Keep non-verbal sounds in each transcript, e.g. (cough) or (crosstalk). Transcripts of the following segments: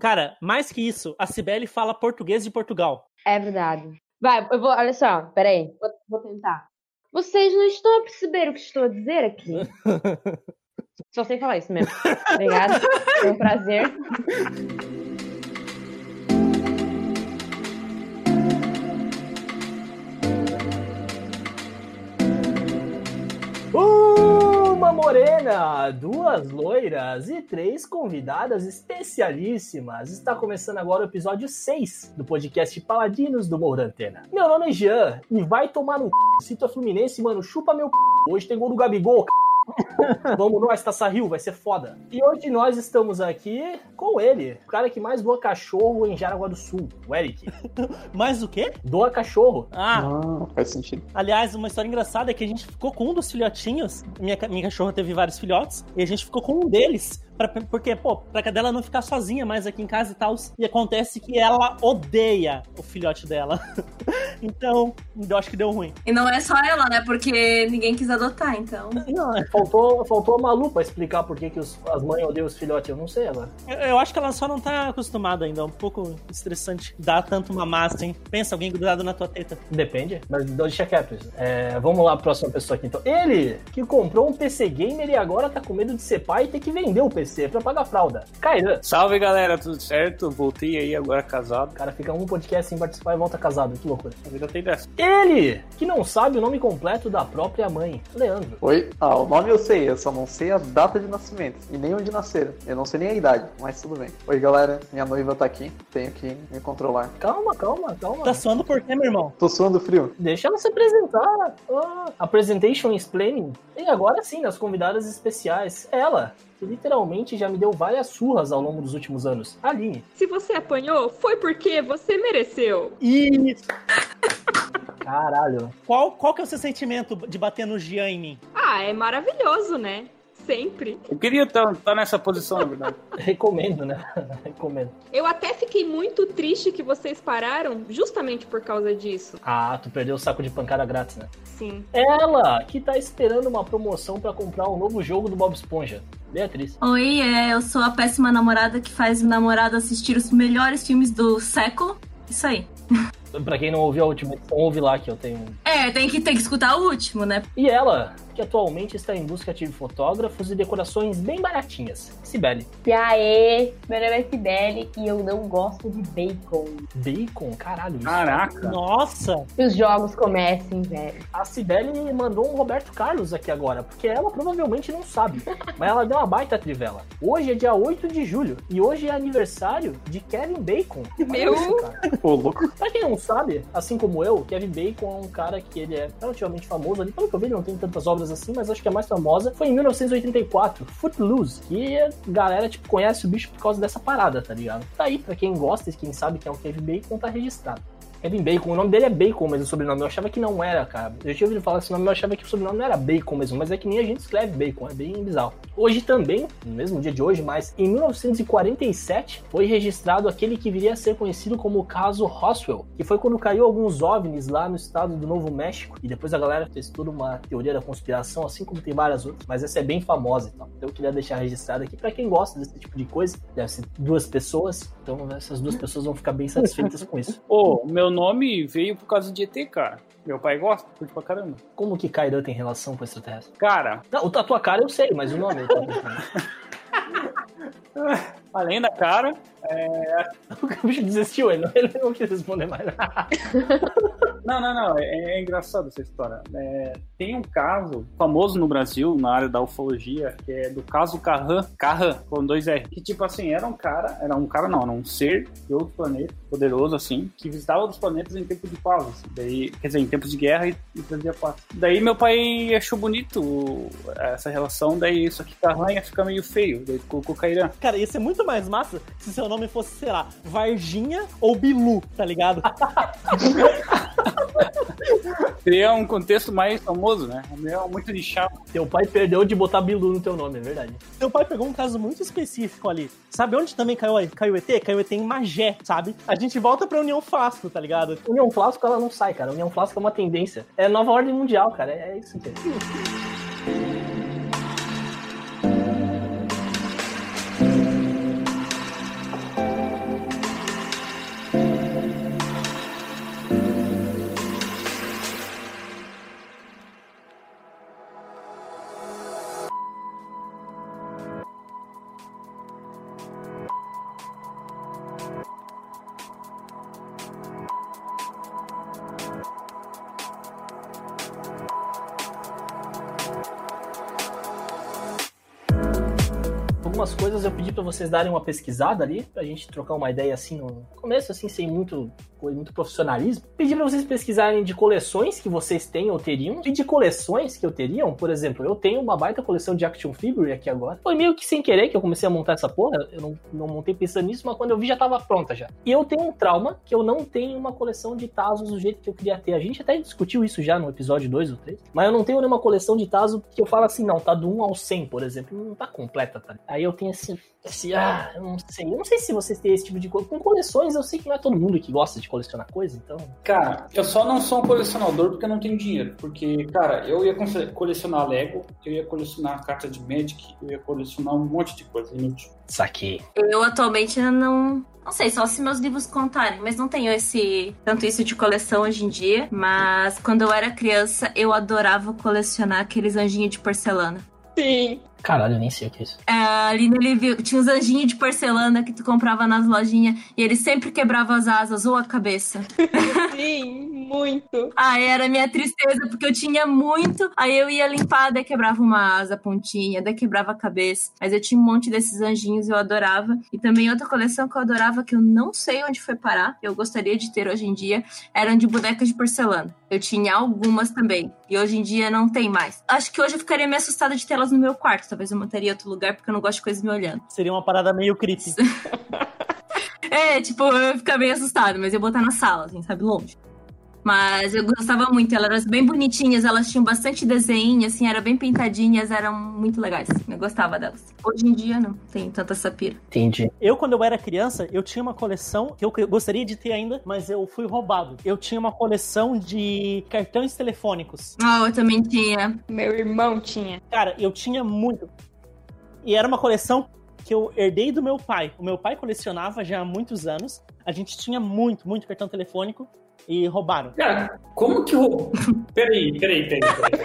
Cara, mais que isso, a Cibele fala português de Portugal. É verdade. Vai, eu vou, olha só, peraí, vou, vou tentar. Vocês não estão a perceber o que estou a dizer aqui? (laughs) Só sei falar isso mesmo. Obrigada. Foi um prazer. (laughs) morena, duas loiras e três convidadas especialíssimas. Está começando agora o episódio 6 do podcast Paladinos do Morro da Antena. Meu nome é Jean e vai tomar no c... Tu é Fluminense, mano, chupa meu c... Hoje tem gol do Gabigol, c... (laughs) Vamos nós, Taça Rio, vai ser foda. E hoje nós estamos aqui com ele, o cara que mais doa cachorro em Jaraguá do Sul, o Eric. (laughs) Mais o quê? Doa cachorro. Ah, Ah, faz sentido. aliás, uma história engraçada é que a gente ficou com um dos filhotinhos. Minha, minha cachorra teve vários filhotes. E a gente ficou com um deles. Pra, porque, pô, pra cadela não ficar sozinha mais aqui em casa e tal. E acontece que ela odeia o filhote dela. (laughs) então, eu acho que deu ruim. E não é só ela, né? Porque ninguém quis adotar, então. Não, Faltou, faltou a Malu pra explicar por que, que os- as mães odeiam os filhotes, eu não sei agora. eu, eu acho que ela só não tá acostumada ainda. É um pouco estressante dar tanto mamar assim. Pensa, alguém grudado na tua teta. Depende, mas deixa quieto isso. É, vamos lá, próxima pessoa aqui então. Ele, que comprou um PC Gamer e agora tá com medo de ser pai e ter que vender o PC pra pagar fralda. Kairan. Salve galera, tudo certo? Voltei aí agora casado. O cara fica um podcast sem participar e volta casado, que loucura. A vida tem dessa. Ele, que não sabe o nome completo da própria mãe, Leandro. Oi? Ah, o nome eu sei, eu só não sei a data de nascimento e nem onde nasceram. Eu não sei nem a idade, mas tudo bem. Oi, galera, minha noiva tá aqui, tenho que me controlar. Calma, calma, calma. Tá suando por quê, meu irmão? Tô suando frio. Deixa ela se apresentar. Ah, a presentation explaining. E agora sim, nas convidadas especiais, ela, que literalmente já me deu várias surras ao longo dos últimos anos. Aline. Se você apanhou, foi porque você mereceu. Isso. Caralho. Qual, qual que é o seu sentimento de bater no Gian em mim? Ah, é maravilhoso, né? Sempre. Eu queria estar nessa posição, na verdade. (laughs) Recomendo, né? (laughs) Recomendo. Eu até fiquei muito triste que vocês pararam justamente por causa disso. Ah, tu perdeu o saco de pancada grátis, né? Sim. Ela, que tá esperando uma promoção pra comprar um novo jogo do Bob Esponja. Beatriz. Oi, é, eu sou a péssima namorada que faz o namorado assistir os melhores filmes do século. Isso aí. (laughs) Pra quem não ouviu a última edição, ouve lá que eu tenho. É, tem que, tem que escutar o último, né? E ela, que atualmente está em busca de fotógrafos e decorações bem baratinhas. Sibeli. E aí, meu nome é Sibeli e eu não gosto de bacon. Bacon? Caralho. isso. Caraca. Nossa! Que os jogos comecem, velho. A Sibeli me mandou um Roberto Carlos aqui agora, porque ela provavelmente não sabe. mas ela deu uma baita trivela. Hoje é dia 8 de julho e hoje é aniversário de Kevin Bacon. Olha Meu. isso, cara. Ô, louco. Pra quem não sabe, assim como eu, Kevin Bacon é um cara que ele é relativamente famoso ali. Pelo que eu vi, ele não tem tantas obras assim, mas acho que a mais famosa foi em 1984, Footloose, que a galera, tipo, conhece o bicho por causa dessa parada, tá ligado? Tá aí, pra quem gosta e quem sabe que é o Kevin Bacon, tá registrado. Kevin Bacon, o nome dele é Bacon, mas o sobrenome eu achava que não era, cara. Eu tinha ouvido falar esse nome, eu achava que o sobrenome não era Bacon mesmo, mas é que nem a gente escreve Bacon, é bem bizarro. Hoje também, no mesmo dia de hoje, mas em 1947, foi registrado aquele que viria a ser conhecido como o caso Roswell, que foi quando caiu alguns OVNIs lá no estado do Novo México, e depois a galera fez toda uma teoria da conspiração, assim como tem várias outras, mas essa é bem famosa então. Então eu queria deixar registrado aqui pra quem gosta desse tipo de coisa, deve ser duas pessoas, então essas duas pessoas vão ficar bem satisfeitas com isso. Ô, meu nome veio por causa de ET, cara. Meu pai gosta, curte pra caramba. Como que Kairan tem relação com extraterrestre? Cara, Não, a tua cara eu sei, mas o nome (laughs) eu pensando. (laughs) além da cara, (laughs) O bicho desistiu, ele não, ele não quis responder mais nada. (laughs) Não, não, não. É, é engraçado essa história. É, tem um caso famoso no Brasil, na área da ufologia, que é do caso Carran, Carran, com dois R. Que, tipo assim, era um cara, era um cara não, era um ser de outro planeta, poderoso, assim, que visitava outros planetas em tempo de paz. assim. Daí, quer dizer, em tempos de guerra e, e trazia paz. Daí meu pai achou bonito essa relação, daí isso aqui Carran ia ficar meio feio. Daí colocou Cairan. Cara, ia ser muito mais massa se seu nome fosse, sei lá, Varginha ou Bilu, tá ligado? (laughs) Seria um contexto mais famoso, né? O meu é muito nichado. Teu pai perdeu de botar Bilu no teu nome, é verdade. Seu pai pegou um caso muito específico ali. Sabe onde também caiu, caiu ET? Caiu ET em Magé, sabe? A gente volta pra União Flasco, tá ligado? União Flasco, ela não sai, cara. União Flasco é uma tendência. É nova ordem mundial, cara. É isso que vocês darem uma pesquisada ali, pra gente trocar uma ideia assim no começo, assim, sem muito, muito profissionalismo. Pedi pra vocês pesquisarem de coleções que vocês têm ou teriam, e de coleções que eu teriam. Por exemplo, eu tenho uma baita coleção de action figure aqui agora. Foi meio que sem querer que eu comecei a montar essa porra. Eu não, não montei pensando nisso, mas quando eu vi já tava pronta já. E eu tenho um trauma que eu não tenho uma coleção de Tazos do jeito que eu queria ter. A gente até discutiu isso já no episódio 2 ou 3. Mas eu não tenho nenhuma coleção de Tazo que eu falo assim, não, tá do 1 ao 100, por exemplo. Não tá completa, tá? Aí eu tenho esse, esse ah, eu não sei. Eu não sei se vocês têm esse tipo de coisa. Com coleções, eu sei que não é todo mundo que gosta de colecionar coisa, então. Cara, eu só não sou um colecionador porque eu não tenho dinheiro. Porque, cara, eu ia cole- colecionar Lego, eu ia colecionar carta de Magic, eu ia colecionar um monte de coisa inútil. Saquei. Eu atualmente não. Não sei, só se meus livros contarem, mas não tenho esse tanto isso de coleção hoje em dia. Mas quando eu era criança, eu adorava colecionar aqueles anjinhos de porcelana. Sim. Caralho, eu nem sei o que é isso. É, ali no livro tinha uns anjinhos de porcelana que tu comprava nas lojinhas e eles sempre quebravam as asas ou a cabeça. (laughs) Sim, muito. Aí era minha tristeza, porque eu tinha muito. Aí eu ia limpar, daí quebrava uma asa, pontinha, daí quebrava a cabeça. Mas eu tinha um monte desses anjinhos, eu adorava. E também outra coleção que eu adorava, que eu não sei onde foi parar, eu gostaria de ter hoje em dia, eram de bonecas de porcelana. Eu tinha algumas também. E hoje em dia não tem mais. Acho que hoje eu ficaria meio assustada de tê-las no meu quarto. Talvez eu manteria outro lugar, porque eu não gosto de coisas me olhando. Seria uma parada meio creepy. (laughs) É, tipo, eu ia ficar bem assustada, mas eu ia botar na sala, assim, sabe, longe. Mas eu gostava muito, elas eram bem bonitinhas, elas tinham bastante desenho, assim, eram bem pintadinhas, eram muito legais. Eu gostava delas. Hoje em dia não tem tanta essa pira. Entendi. Eu, quando eu era criança, eu tinha uma coleção que eu gostaria de ter ainda, mas eu fui roubado. Eu tinha uma coleção de cartões telefônicos. Oh, eu também tinha. Meu irmão tinha. Cara, eu tinha muito. E era uma coleção que eu herdei do meu pai. O meu pai colecionava já há muitos anos. A gente tinha muito, muito cartão telefônico e roubaram. Cara, como que o. (laughs) Peraí, peraí, peraí, peraí.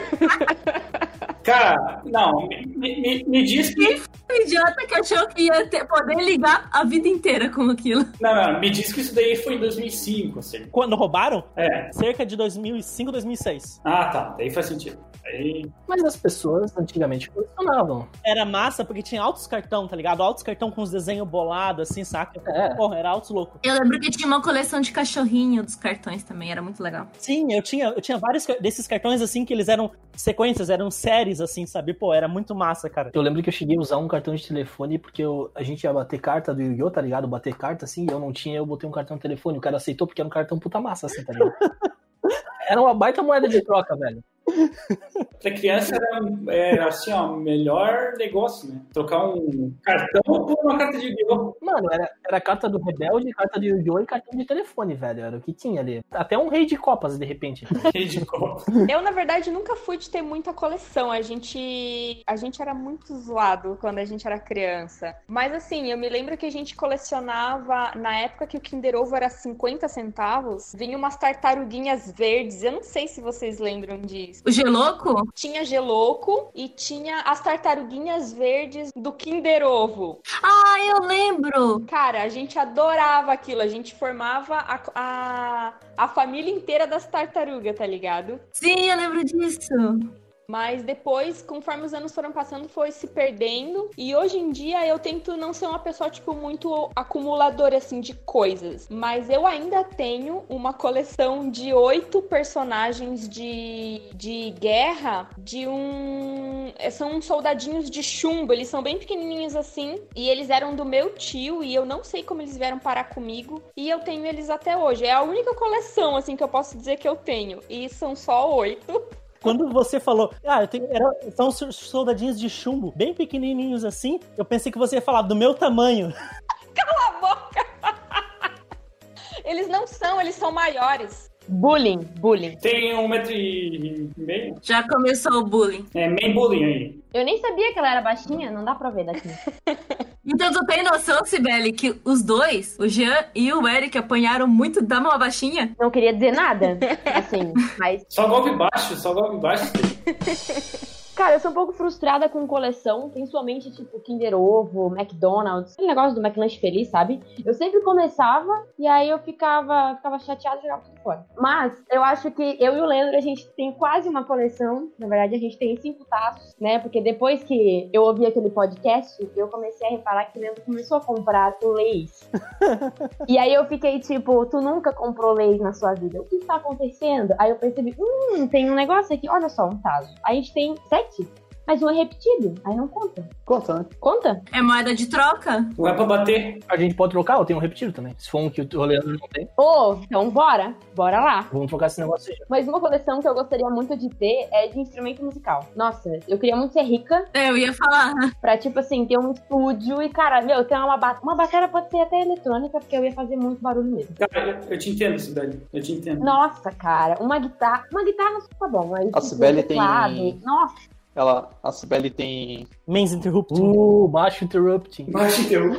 (laughs) Cara, não, me, me, me diz que. Um idiota que achou que ia ter- poder ligar a vida inteira com aquilo. Não, não, me diz que isso daí foi em 2005, assim. Quando roubaram? É. Cerca de 2005, 2006. Ah, tá. Daí faz sentido. Aí. Mas as pessoas antigamente colecionavam. Era massa porque tinha altos cartão, tá ligado? Altos cartão com os desenhos bolados, assim, saca? É. Porra, era altos louco. Eu lembro que tinha uma coleção de cachorrinho dos cartões também, era muito legal. Sim, eu tinha, eu tinha vários desses cartões, assim, que eles eram sequências, eram séries, assim, sabe? Pô, era muito massa, cara. Eu lembro que eu cheguei a usar um cartão de telefone porque eu- a gente ia bater carta do Yu-Gi-Oh!, tá ligado? Bater carta assim, eu não tinha, eu botei um cartão de telefone. O cara aceitou porque era um cartão puta massa, assim, tá ligado? (laughs) Era uma baita moeda de troca, velho. Pra criança era, era assim, ó, melhor negócio, né? Trocar um cartão por uma carta de Yu-Gi-Oh! Mano, era, era carta do Rebelde, carta do Yu-Gi-Oh! e cartão de telefone, velho. Era o que tinha ali. Até um rei de copas, de repente. (laughs) Ridículo. Eu, na verdade, nunca fui de ter muita coleção. A gente. A gente era muito zoado quando a gente era criança. Mas assim, eu me lembro que a gente colecionava. Na época que o Kinder Ovo era 50 centavos, vinha umas tartaruguinhas verdes. Eu não sei se vocês lembram disso. O Geloco? Tinha geloco e tinha as tartaruguinhas verdes do Kinder Ovo. Ah, eu lembro! Cara, a gente adorava aquilo. A gente formava a, a, a família inteira das tartarugas, tá ligado? Sim, eu lembro disso. Mas depois, conforme os anos foram passando, foi se perdendo. E hoje em dia eu tento não ser uma pessoa, tipo, muito acumuladora, assim, de coisas. Mas eu ainda tenho uma coleção de oito personagens de, de guerra de um. São uns soldadinhos de chumbo. Eles são bem pequenininhos assim. E eles eram do meu tio. E eu não sei como eles vieram parar comigo. E eu tenho eles até hoje. É a única coleção, assim, que eu posso dizer que eu tenho. E são só oito. Quando você falou, ah, eu tenho, era, são os soldadinhos de chumbo, bem pequenininhos assim, eu pensei que você ia falar do meu tamanho. (laughs) Cala a boca! Eles não são, eles são maiores. Bullying, bullying. Tem um metro e meio. Já começou o bullying. É, meio bullying aí. Eu nem sabia que ela era baixinha, não dá pra ver daqui. (laughs) Então tu tem noção, Sibeli, que os dois, o Jean e o Eric, apanharam muito da mão baixinha? Não queria dizer nada, (laughs) assim, mas... Só golpe baixo, só golpe baixo. (laughs) Cara, eu sou um pouco frustrada com coleção, principalmente tipo Kinder Ovo, McDonald's, aquele negócio do McLanche Feliz, sabe? Eu sempre começava e aí eu ficava, ficava chateada e jogava tudo fora. Mas eu acho que eu e o Leandro, a gente tem quase uma coleção. Na verdade, a gente tem cinco tazos, né? Porque depois que eu ouvi aquele podcast, eu comecei a reparar que o Leandro começou a comprar leis. (laughs) e aí eu fiquei tipo, tu nunca comprou leis na sua vida. O que está acontecendo? Aí eu percebi, hum, tem um negócio aqui, olha só, um taso. A gente tem sete mas um é repetido, aí não conta. Conta, né? Conta? É moeda de troca? Não é pra bater. A gente pode trocar, eu tenho um repetido também. Se for um que o Leandro não tem, Ô, então bora, bora lá. vamos trocar esse negócio aí. Mas uma coleção que eu gostaria muito de ter é de instrumento musical. Nossa, eu queria muito ser rica É, eu ia falar. pra, tipo assim, ter um estúdio e, cara, meu, ter uma, ba uma bateria pode ser até eletrônica, porque eu ia fazer muito barulho mesmo. Cara, eu, te entendo, Sibeli. Eu te entendo. Nossa, cara, uma guitarra. Uma guitarra tá bom, mas. A Cibele tem- Nossa, Ela, a Sibeli tem. Men's Interrupting. Uh, baixo interrupting. Mas deu.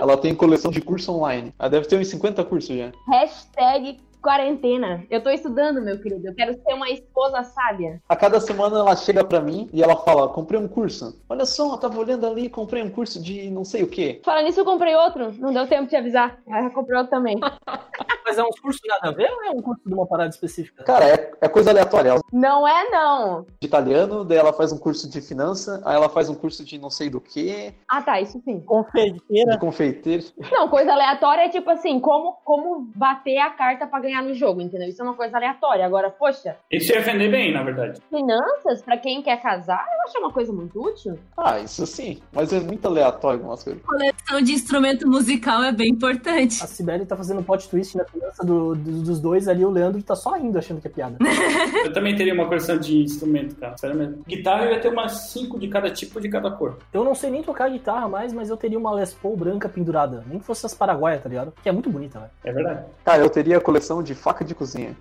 Ela tem coleção de curso online. Ela deve ter uns 50 cursos já. hashtag quarentena. Eu tô estudando, meu querido. Eu quero ser uma esposa sábia. A cada semana ela chega pra mim e ela fala: comprei um curso. Olha só, eu tava olhando ali, comprei um curso de não sei o que. Fala nisso, eu comprei outro. Não deu tempo de avisar. Aí eu comprei outro também. (laughs) Mas é uns cursos nada a ver ou é um curso de uma parada específica? Cara, é, é coisa aleatória. Ela Não é, não. de italiano, daí ela faz um curso de finança, aí ela faz um curso de não sei do que, Ah, tá, isso sim. Confeiteira. de confeiteiro. Não, coisa aleatória é tipo assim, como, como bater a carta pra ganhar no jogo, entendeu? Isso é uma coisa aleatória. Agora, poxa, Isso ia vender bem, na verdade. finanças, pra quem quer casar, eu acho uma coisa muito útil. Ah, isso sim, mas é muito aleatório algumas coisas. Coleção de instrumento musical é bem importante. A Sibeli tá fazendo um plot twist na criança do- do- dos dois ali, o Leandro tá só rindo achando que é piada. (laughs) Eu também teria uma coleção de instrumento, cara. Sério mesmo. Guitarra eu ia ter umas 5 de cada tipo, de cada cor. Eu não sei nem tocar guitarra mais, mas eu teria uma Les Paul branca pendurada. Nem que fosse as paraguaias, tá ligado? Que é muito bonita, velho. É verdade. Cara, eu teria a coleção de faca de cozinha.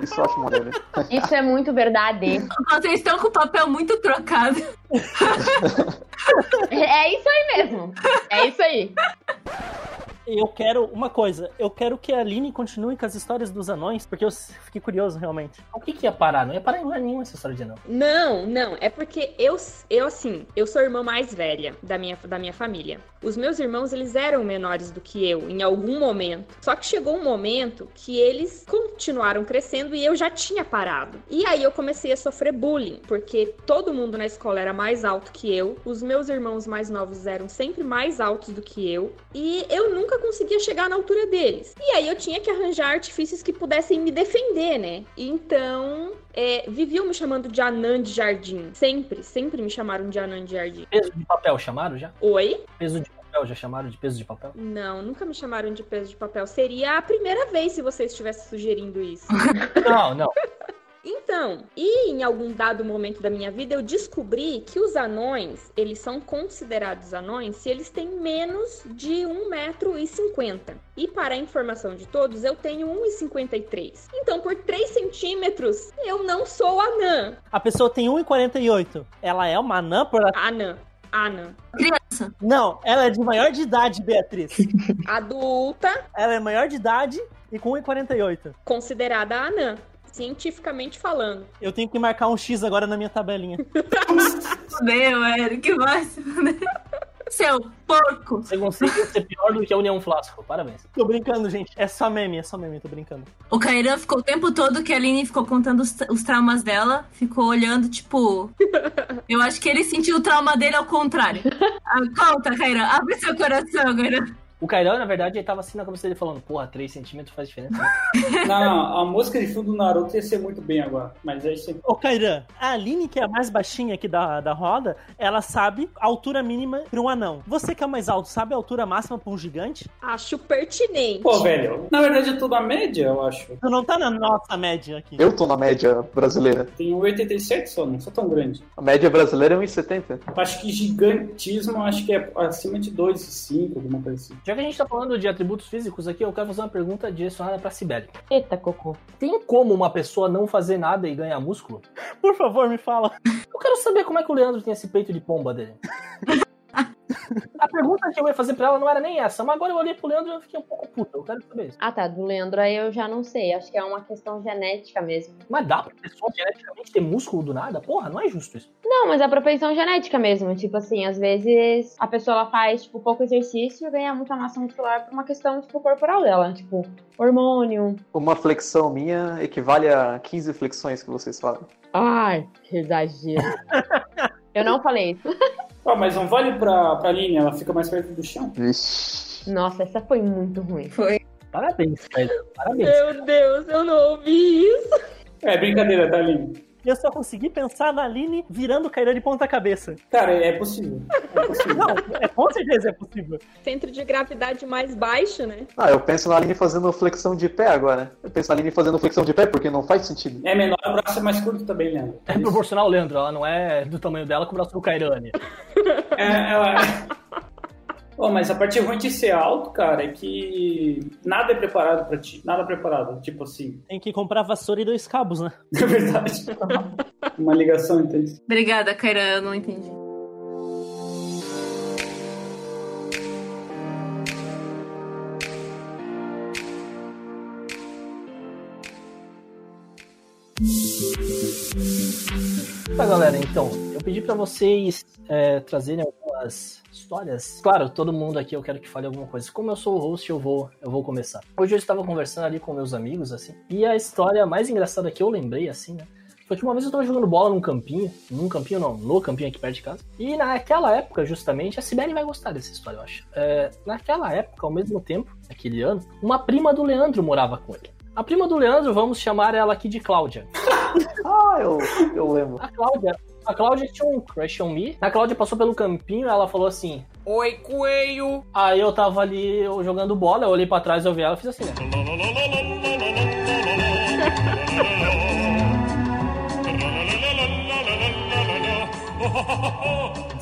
Isso eu acho maneiro. Isso é muito verdade. Vocês estão com o papel muito trocado. (laughs) É isso aí mesmo. É isso aí. Eu quero uma coisa. Eu quero que a Aline continue com as histórias dos anões, porque eu fiquei curioso realmente. O que que ia parar? Não ia parar em lugar nenhum essa história de não. Não, não, é porque eu, eu assim, eu sou a irmã mais velha da minha, da minha família. Os meus irmãos, eles eram menores do que eu em algum momento. Só que chegou um momento que eles continuaram crescendo e eu já tinha parado. E aí eu comecei a sofrer bullying, porque todo mundo na escola era mais alto que eu, os meus irmãos mais novos eram sempre mais altos do que eu, e eu nunca conseguia chegar na altura deles. E aí eu tinha que arranjar artifícios que pudessem me defender, né? Então, é, viviam me chamando de anã de jardim. Sempre, sempre me chamaram de anã de jardim. Peso de papel chamaram já? Oi? Peso de papel já chamaram de peso de papel? Não, nunca me chamaram de peso de papel. Seria a primeira vez se você estivesse sugerindo isso. (laughs) Não, não. Então, e em algum dado momento da minha vida eu descobri que os anões, eles são considerados anões se eles têm menos de 1,50m. E para a informação de todos, eu tenho 1,53. Então, por 3 centímetros, eu não sou anã. A pessoa tem 1,48. Ela é uma anã por... Anã. Anã. Não, ela é de maior de idade, Beatriz. Adulta, Ela é maior de idade e com 1,48. considerada anã. Cientificamente falando. Eu tenho que marcar um X agora na minha tabelinha. (laughs) Meu, Eric, vai se fuder. Seu porco. Você consegue ser pior do que a União Flasco. Parabéns. Tô brincando, gente. É só meme, é só meme, tô brincando. O Kairan ficou o tempo todo que a Aline ficou contando os, os traumas dela, ficou olhando, tipo. (laughs) Eu acho que ele sentiu o trauma dele ao contrário. Ah, conta, Kairan, abre seu coração, Kairan. O Kairan, na verdade, ele tava assim na cabeça dele falando, porra, 3 centímetros faz diferença. né? (laughs) Não, não, a música de fundo do Naruto ia ser muito bem agora. Mas é isso aí. Ô, Kairan, a Aline, que é a mais baixinha aqui da, da roda, ela sabe a altura mínima pra um anão. Você que é o mais alto, sabe a altura máxima pra um gigante? Acho pertinente. Pô, velho, na verdade eu tô na média, eu acho. Tu não tá na nossa média aqui. Eu tô na média brasileira. Tenho 1,87 só, não sou tão grande. A média brasileira é 1,70. Acho que gigantismo, acho que é acima de 2,5, alguma coisa assim. Já que a gente tá falando de atributos físicos aqui, eu quero fazer uma pergunta direcionada pra Sibeli. Eita, cocô. Tem como uma pessoa não fazer nada e ganhar músculo? Por favor, me fala. Eu quero saber como é que o Leandro tem esse peito de pomba dele. (laughs) (laughs) A pergunta que eu ia fazer pra ela não era nem essa, mas agora eu olhei pro Leandro e eu fiquei um pouco puta. Eu quero saber isso. Ah, tá. Do Leandro aí eu já não sei. Acho que é uma questão genética mesmo. Mas dá pra pessoa geneticamente ter músculo do nada? Porra, não é justo isso. Não, mas é propensão genética mesmo. Tipo assim, às vezes a pessoa ela faz, tipo, pouco exercício e ganha muita massa muscular por uma questão, tipo, corporal dela. Tipo, hormônio. Uma flexão minha equivale a 15 flexões que vocês falam. Ai, que exagero. (laughs) eu não falei isso. (laughs) Ah, mas não vale pra, pra linha, ela fica mais perto do chão. Nossa, essa foi muito ruim. Foi. Parabéns, Caio. Parabéns. Meu Deus, eu não ouvi isso. É brincadeira, tá, Aline? Eu só consegui pensar na Aline virando o Kairan de ponta cabeça. Cara, é possível. É possível. (laughs) Não, é, com certeza é possível. Centro de gravidade mais baixo, né? Ah, eu penso na Aline fazendo flexão de pé agora. Eu penso na Aline fazendo flexão de pé porque não faz sentido. É menor, o braço é mais curto também, Leandro. É proporcional, Leandro. Ela não é do tamanho dela com o braço do Kairane. É, ela... Pô, mas a parte ruim de ser alto, cara, é que nada é preparado pra ti. Nada preparado. Tipo assim. (laughs) Tem que comprar vassoura e dois cabos, né? É verdade. (laughs) Uma ligação, entende? Obrigada, Kaira, eu não entendi. Tá, galera, então, eu pedi pra vocês é, trazerem algumas histórias. Claro, todo mundo aqui eu quero que fale alguma coisa. Como eu sou o host, eu vou, eu vou começar. Hoje eu estava conversando ali com meus amigos, assim, e a história mais engraçada que eu lembrei, assim, né? Foi que uma vez eu tava jogando bola num campinho, num campinho não, no campinho aqui perto de casa. E naquela época, justamente, a Sibeli vai gostar dessa história, eu acho. É, naquela época, ao mesmo tempo, naquele ano, uma prima do Leandro morava com ele. A prima do Leandro, vamos chamar ela aqui de Cláudia. (laughs) Ah, eu, eu lembro. A Cláudia, a Cláudia tinha um crush on me. A Cláudia passou pelo campinho, ela falou assim: Oi, coelho! Aí eu tava ali eu jogando bola, eu olhei pra trás, eu vi ela e fiz assim, né? (laughs)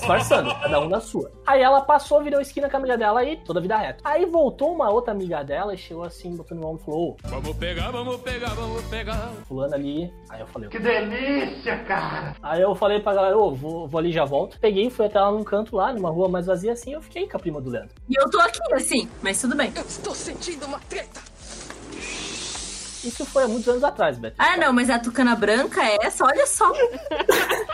Disfarçando, cada um na sua. Aí ela passou, virou esquina com a amiga dela e toda a vida reta. Aí voltou uma outra amiga dela e chegou assim, botando no ombro e falou: Ô, Vamos pegar, vamos pegar, vamos pegar. fulano ali. Aí eu falei: Que delícia, cara! Aí eu falei pra galera: Ô, vou, vou ali e já volto. Peguei, fui até lá num canto lá, numa rua mais vazia assim, eu fiquei com a prima do Leandro. E eu tô aqui, assim, mas tudo bem. Eu estou sentindo uma treta. Isso foi há muitos anos atrás, Beto. Ah, não, mas a tucana branca é essa, olha só.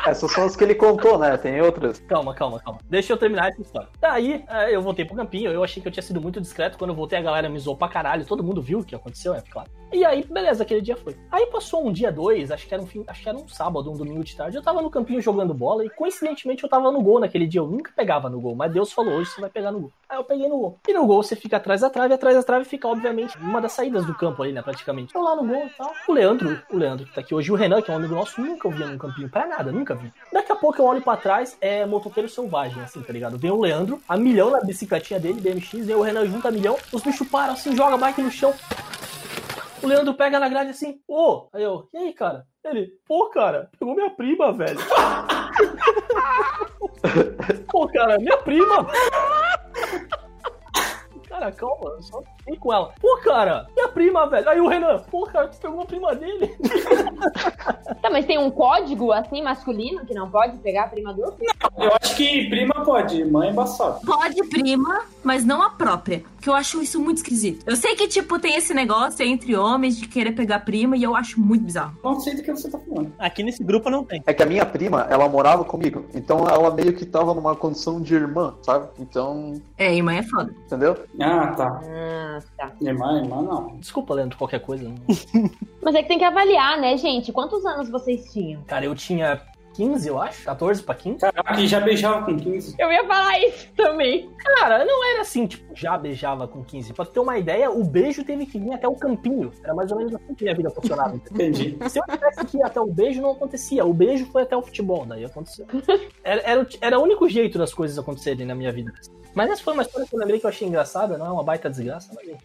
Essas são as que ele contou, né? Tem outras. Calma, calma, calma. Deixa eu terminar essa história. Daí, eh, eu voltei pro campinho, eu achei que eu tinha sido muito discreto. Quando eu voltei, a galera me zoou pra caralho. Todo mundo viu o que aconteceu, é claro. E aí, beleza, aquele dia foi. Aí passou um dia, dois, acho que era um fim, acho que era um sábado, um domingo de tarde. Eu tava no campinho jogando bola e coincidentemente eu tava no gol naquele dia. Eu nunca pegava no gol, mas Deus falou, hoje você vai pegar no gol. Aí eu peguei no gol. E no gol você fica atrás da trave, atrás da trave fica, obviamente, uma das saídas do campo ali, né, praticamente. Lá no gol e tal. O Leandro, o Leandro que tá aqui hoje, o Renan, que é um amigo nosso, nunca via num campinho pra nada, nunca vi. Daqui a pouco eu olho pra trás, é motoqueiro selvagem, assim, tá ligado? Vem o Leandro, a milhão na bicicletinha dele, BMX, vem o Renan junto a milhão, os bichos param assim, joga a bike no chão. O Leandro pega na grade assim, ô, aí eu, e aí, cara? Ele, pô, cara, pegou minha prima, velho. (laughs) pô, cara, minha prima. Cara, calma, só fiquei com ela. Pô, cara, minha prima, velho. Aí o Renan, pô, cara, tu pegou a prima dele. (laughs) Tá, mas tem um código assim masculino que não pode pegar a prima do outro? Eu acho que prima pode, mãe é embaçado. Pode prima, mas não a própria. Que eu acho isso muito esquisito. Eu sei que, tipo, tem esse negócio entre homens de querer pegar prima e eu acho muito bizarro. Não sei do que você tá falando. Aqui nesse grupo não tem. É que a minha prima, ela morava comigo. Então ela meio que tava numa condição de irmã, sabe? Então, É, irmã é foda. entendeu? Ah, tá. Ah, tá. Irmã, irmã não. Desculpa, Leandro, qualquer coisa. não- (laughs) Mas é que tem que avaliar, né, gente? Quantos anos vocês tinham? Cara, eu tinha 15, eu acho, 14 pra 15. Caraca, e já beijava com 15. Eu ia falar isso também. Cara, não era assim, tipo, já beijava com 15. Pra tu ter uma ideia, o beijo teve que vir até o campinho. Era mais ou menos assim que minha vida funcionava. Entendi. Se eu tivesse que ir até o beijo, não acontecia. O beijo foi até o futebol, daí aconteceu. Era, era, o- era o único jeito das coisas acontecerem na minha vida. Mas essa foi uma história que eu lembrei que eu achei engraçada, não é uma baita desgraça, mas.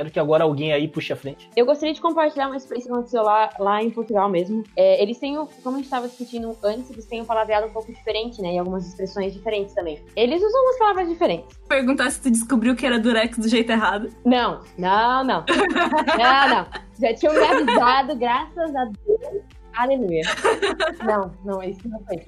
Quero que agora alguém aí puxe a frente. Eu gostaria de compartilhar uma experiência que aconteceu lá, lá em Portugal mesmo. É, eles têm, como a gente estava discutindo antes, eles têm um palavreado um pouco diferente, né? E algumas expressões diferentes também. Eles usam umas palavras diferentes. Perguntar se tu descobriu que era durex do jeito errado. Não, não, não. (laughs) Não, não. Já tinham me avisado, graças a Deus. Aleluia. Não, não, isso não foi.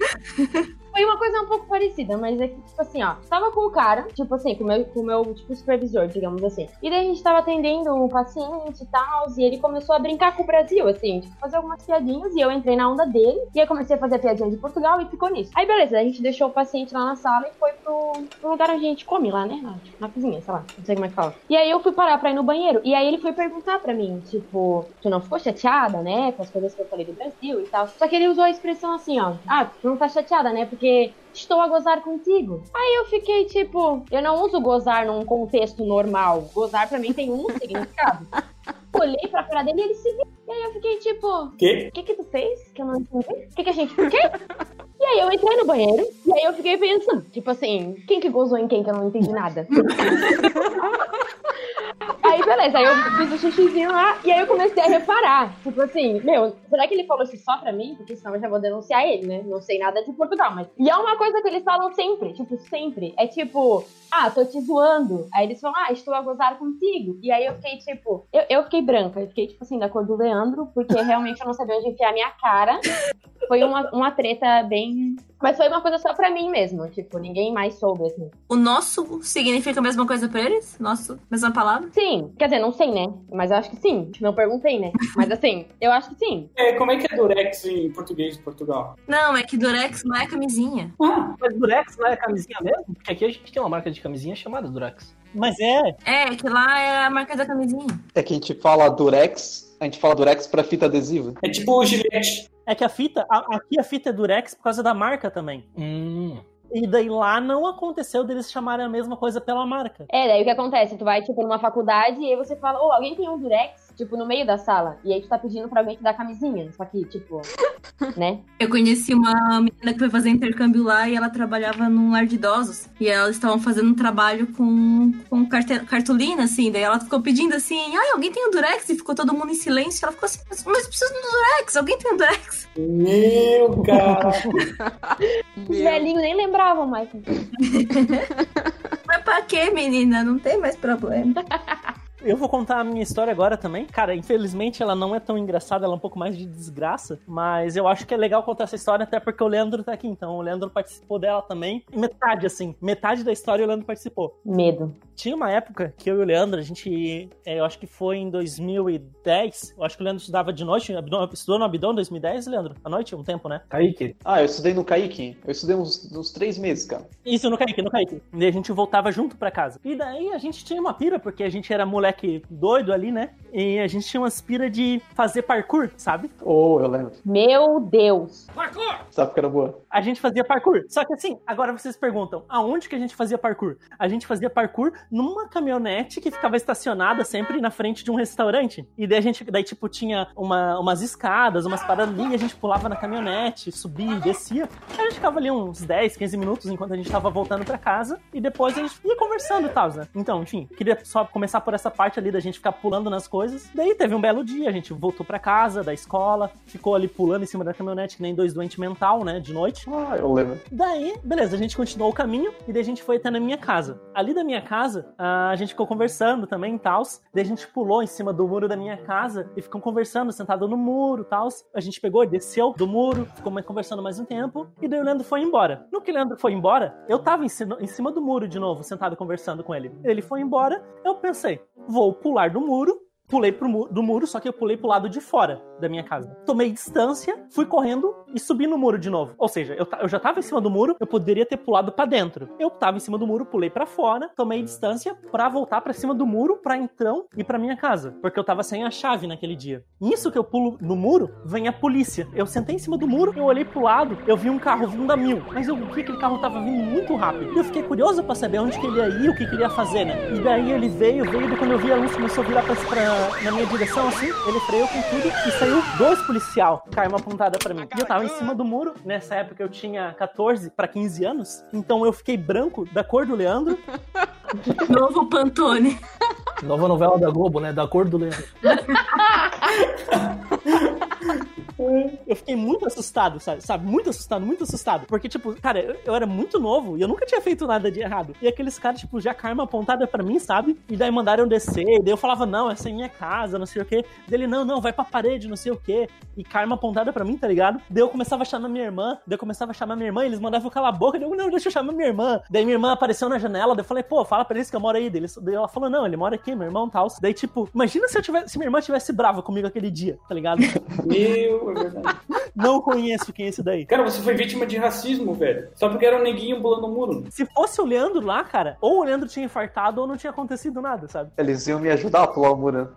Foi uma coisa um pouco parecida, mas é que, tipo assim, ó, tava com o cara, tipo assim, com o meu, com meu tipo, supervisor, digamos assim. E daí a gente tava atendendo um paciente e tal, e ele começou a brincar com o Brasil, assim, tipo, fazer algumas piadinhas, e eu entrei na onda dele, e aí comecei a fazer piadinha de Portugal e ficou nisso. Aí beleza, a gente deixou o paciente lá na sala e foi pro, pro lugar onde a gente come lá, né? Na, tipo, na cozinha, sei lá, não sei como é que fala. E aí eu fui parar pra ir no banheiro, e aí ele foi perguntar pra mim, tipo, tu não ficou chateada, né, com as coisas que eu falei do Brasil e tal. Só que ele usou a expressão assim, ó, ah, tu não tá chateada, né, porque estou a gozar contigo. Aí eu fiquei tipo, eu não uso gozar num contexto normal. Gozar pra mim tem um (laughs) significado. Olhei pra cara dele e ele se viu. E aí eu fiquei tipo, o que que tu fez? Que eu não entendi. O que que a gente... O quê? E aí eu entrei no banheiro e aí eu fiquei pensando, tipo assim, quem que gozou em quem que eu não entendi nada? (laughs) Aí beleza, aí eu fiz o xixizinho lá e aí eu comecei a reparar. Tipo assim, meu, será que ele falou isso só pra mim? Porque senão eu já vou denunciar ele, né? Não sei nada de Portugal, mas. E é uma coisa que eles falam sempre, tipo, sempre. É tipo, ah, tô te zoando. Aí eles falam, ah, estou a gozar contigo. E aí eu fiquei, tipo, eu, eu fiquei branca, eu fiquei, tipo assim, da cor do Leandro, porque realmente eu não sabia onde enfiar minha cara. Foi uma, uma treta bem. Mas foi uma coisa só pra mim mesmo, tipo, ninguém mais soube, assim. O nosso significa a mesma coisa pra eles? Nosso, mesma palavra? Sim, quer dizer, não sei, né? Mas eu acho que sim. Não perguntei, né? Mas assim, eu acho que sim. É, como é que é Durex em português de Portugal? Não, é que Durex não é camisinha. Ah, Mas Durex não é camisinha mesmo? Porque aqui a gente tem uma marca de camisinha chamada Durex. Mas é, É, que lá é a marca da camisinha. É que a gente fala Durex, a gente fala Durex pra fita adesiva. é tipo o Gillette. é que a fita, a- aqui a fita é Durex por causa da marca também. Hum. E daí lá não aconteceu deles chamarem a mesma coisa pela marca. É, daí o que acontece? Tu vai, tipo, numa faculdade e aí você fala, ô, alguém tem um durex, tipo, no meio da sala. E aí tu tá pedindo pra alguém te dar camisinha. Só que, tipo, (laughs) né? Eu conheci uma menina que foi fazer intercâmbio lá e ela trabalhava num lar de idosos. E elas estavam fazendo um trabalho com, com cartolina, assim. Daí ela ficou pedindo assim: ai, alguém tem um Durex? E ficou todo mundo em silêncio. Ela ficou assim: mas mas preciso de um Durex, alguém tem um Durex? Meu cara. Os velhinhos nem lembravam mais. (laughs) Mas pra quê, menina? Não tem mais problema. (laughs) Eu vou contar a minha história agora também. Cara, infelizmente ela não é tão engraçada, ela é um pouco mais de desgraça. Mas eu acho que é legal contar essa história, até porque o Leandro tá aqui. Então o Leandro participou dela também. Metade, assim. Metade da história o Leandro participou. Medo. Tinha uma época que eu e o Leandro, a gente. é, eu acho que foi em 2010. Eu acho que o Leandro estudava de noite. Estudou no Abidão em 2010, Leandro? À noite? Um tempo, né? Kaique, Ah, eu estudei no Kaique. Eu estudei uns, uns três meses, cara. Isso, no Kaique, no Kaique. E a gente voltava junto pra casa. E daí a gente tinha uma pira, porque a gente era moleque doido ali, né? E a gente tinha uma pira de fazer parkour, sabe? Oh, eu lembro. Meu Deus. Sabe que era boa? A gente fazia parkour. Só que assim, agora vocês perguntam, aonde que a gente fazia parkour? A gente fazia parkour numa caminhonete que ficava estacionada sempre na frente de um restaurante. E daí a gente, daí tipo, tinha uma, umas escadas, umas paradas ali, e a gente pulava na caminhonete, subia e descia. A gente ficava ali uns 10, 15 minutos enquanto a gente tava voltando pra casa. E depois a gente ia conversando e tal, né? Então, enfim, queria só começar por essa parte ali da gente ficar pulando nas coisas. Daí teve um belo dia, a gente voltou pra casa, da escola, ficou ali pulando em cima da caminhonete, que nem dois doentes mental, né? De noite. Ah, eu lembro. Daí, beleza, a gente continuou o caminho e daí a gente foi até na minha casa. Ali da minha casa, ah, a gente ficou conversando também e tal. Daí a gente pulou em cima do muro da minha casa e ficou conversando, sentado no muro e tal. A gente pegou, desceu do muro, ficou mais- conversando mais um tempo e daí o Leandro foi embora. No que o Leandro foi embora, eu tava em cima do muro de novo, sentado conversando com ele. Ele foi embora, eu pensei, vou pular do muro pulei pro do muro, só que eu pulei pro lado de fora da minha casa. Tomei distância, fui correndo e subi no muro de novo. Ou seja, eu, eu já tava em cima do muro, eu poderia ter pulado pra dentro. Eu tava em cima do muro, pulei pra fora, tomei distância pra voltar pra cima do muro, pra então ir pra minha casa, porque eu tava sem a chave naquele dia. Nisso que eu pulo no muro, vem a polícia. Eu sentei em cima do muro, eu olhei pro lado, eu vi um carro vindo a mil, mas eu vi que aquele carro tava vindo muito rápido. E eu fiquei curioso pra saber onde que ele ia ir, o que, que ele ia fazer, né? E daí ele veio, veio, e quando eu vi a luz começou a virar pra, pra- na minha direção assim, ele freou com tudo e saiu dois policial, caiu uma pontada pra mim. E eu tava em cima do muro, nessa época eu tinha 14 pra 15 anos, então eu fiquei branco, da cor do Leandro, (laughs) Novo Pantone. nova novela da Globo, né? Da cor do Leandro. (laughs) Eu fiquei muito assustado, sabe? sabe? Muito assustado, muito assustado. Porque, tipo, cara, eu, eu era muito novo e eu nunca tinha feito nada de errado. E aqueles caras, tipo, já com a arma apontada pra mim, sabe? E daí mandaram descer. E daí eu falava, não, essa é minha casa, não sei o quê. Dele, não, não, vai pra parede, não sei o quê. E com a arma apontada pra mim, tá ligado? Daí eu começava a chamar minha irmã. Daí eu começava a chamar minha irmã. Eles mandavam eu calar a boca. Daí eu, não, deixa eu chamar minha irmã. Daí minha irmã apareceu na janela. Daí eu falei, pô, fala pra eles que eu moro aí. Daí ela falou, não, ele mora aqui, meu irmão tal. Daí, tipo, imagina se eu tivesse, se minha irmã tivesse brava comigo aquele dia, tá ligado? (laughs) Meu, é verdade. não conheço quem é esse daí. Cara, você foi vítima de racismo, velho. Só porque era um neguinho pulando o muro. Se fosse o Leandro lá, cara, ou o Leandro tinha infartado ou não tinha acontecido nada, sabe? Eles iam me ajudar a pular o muro.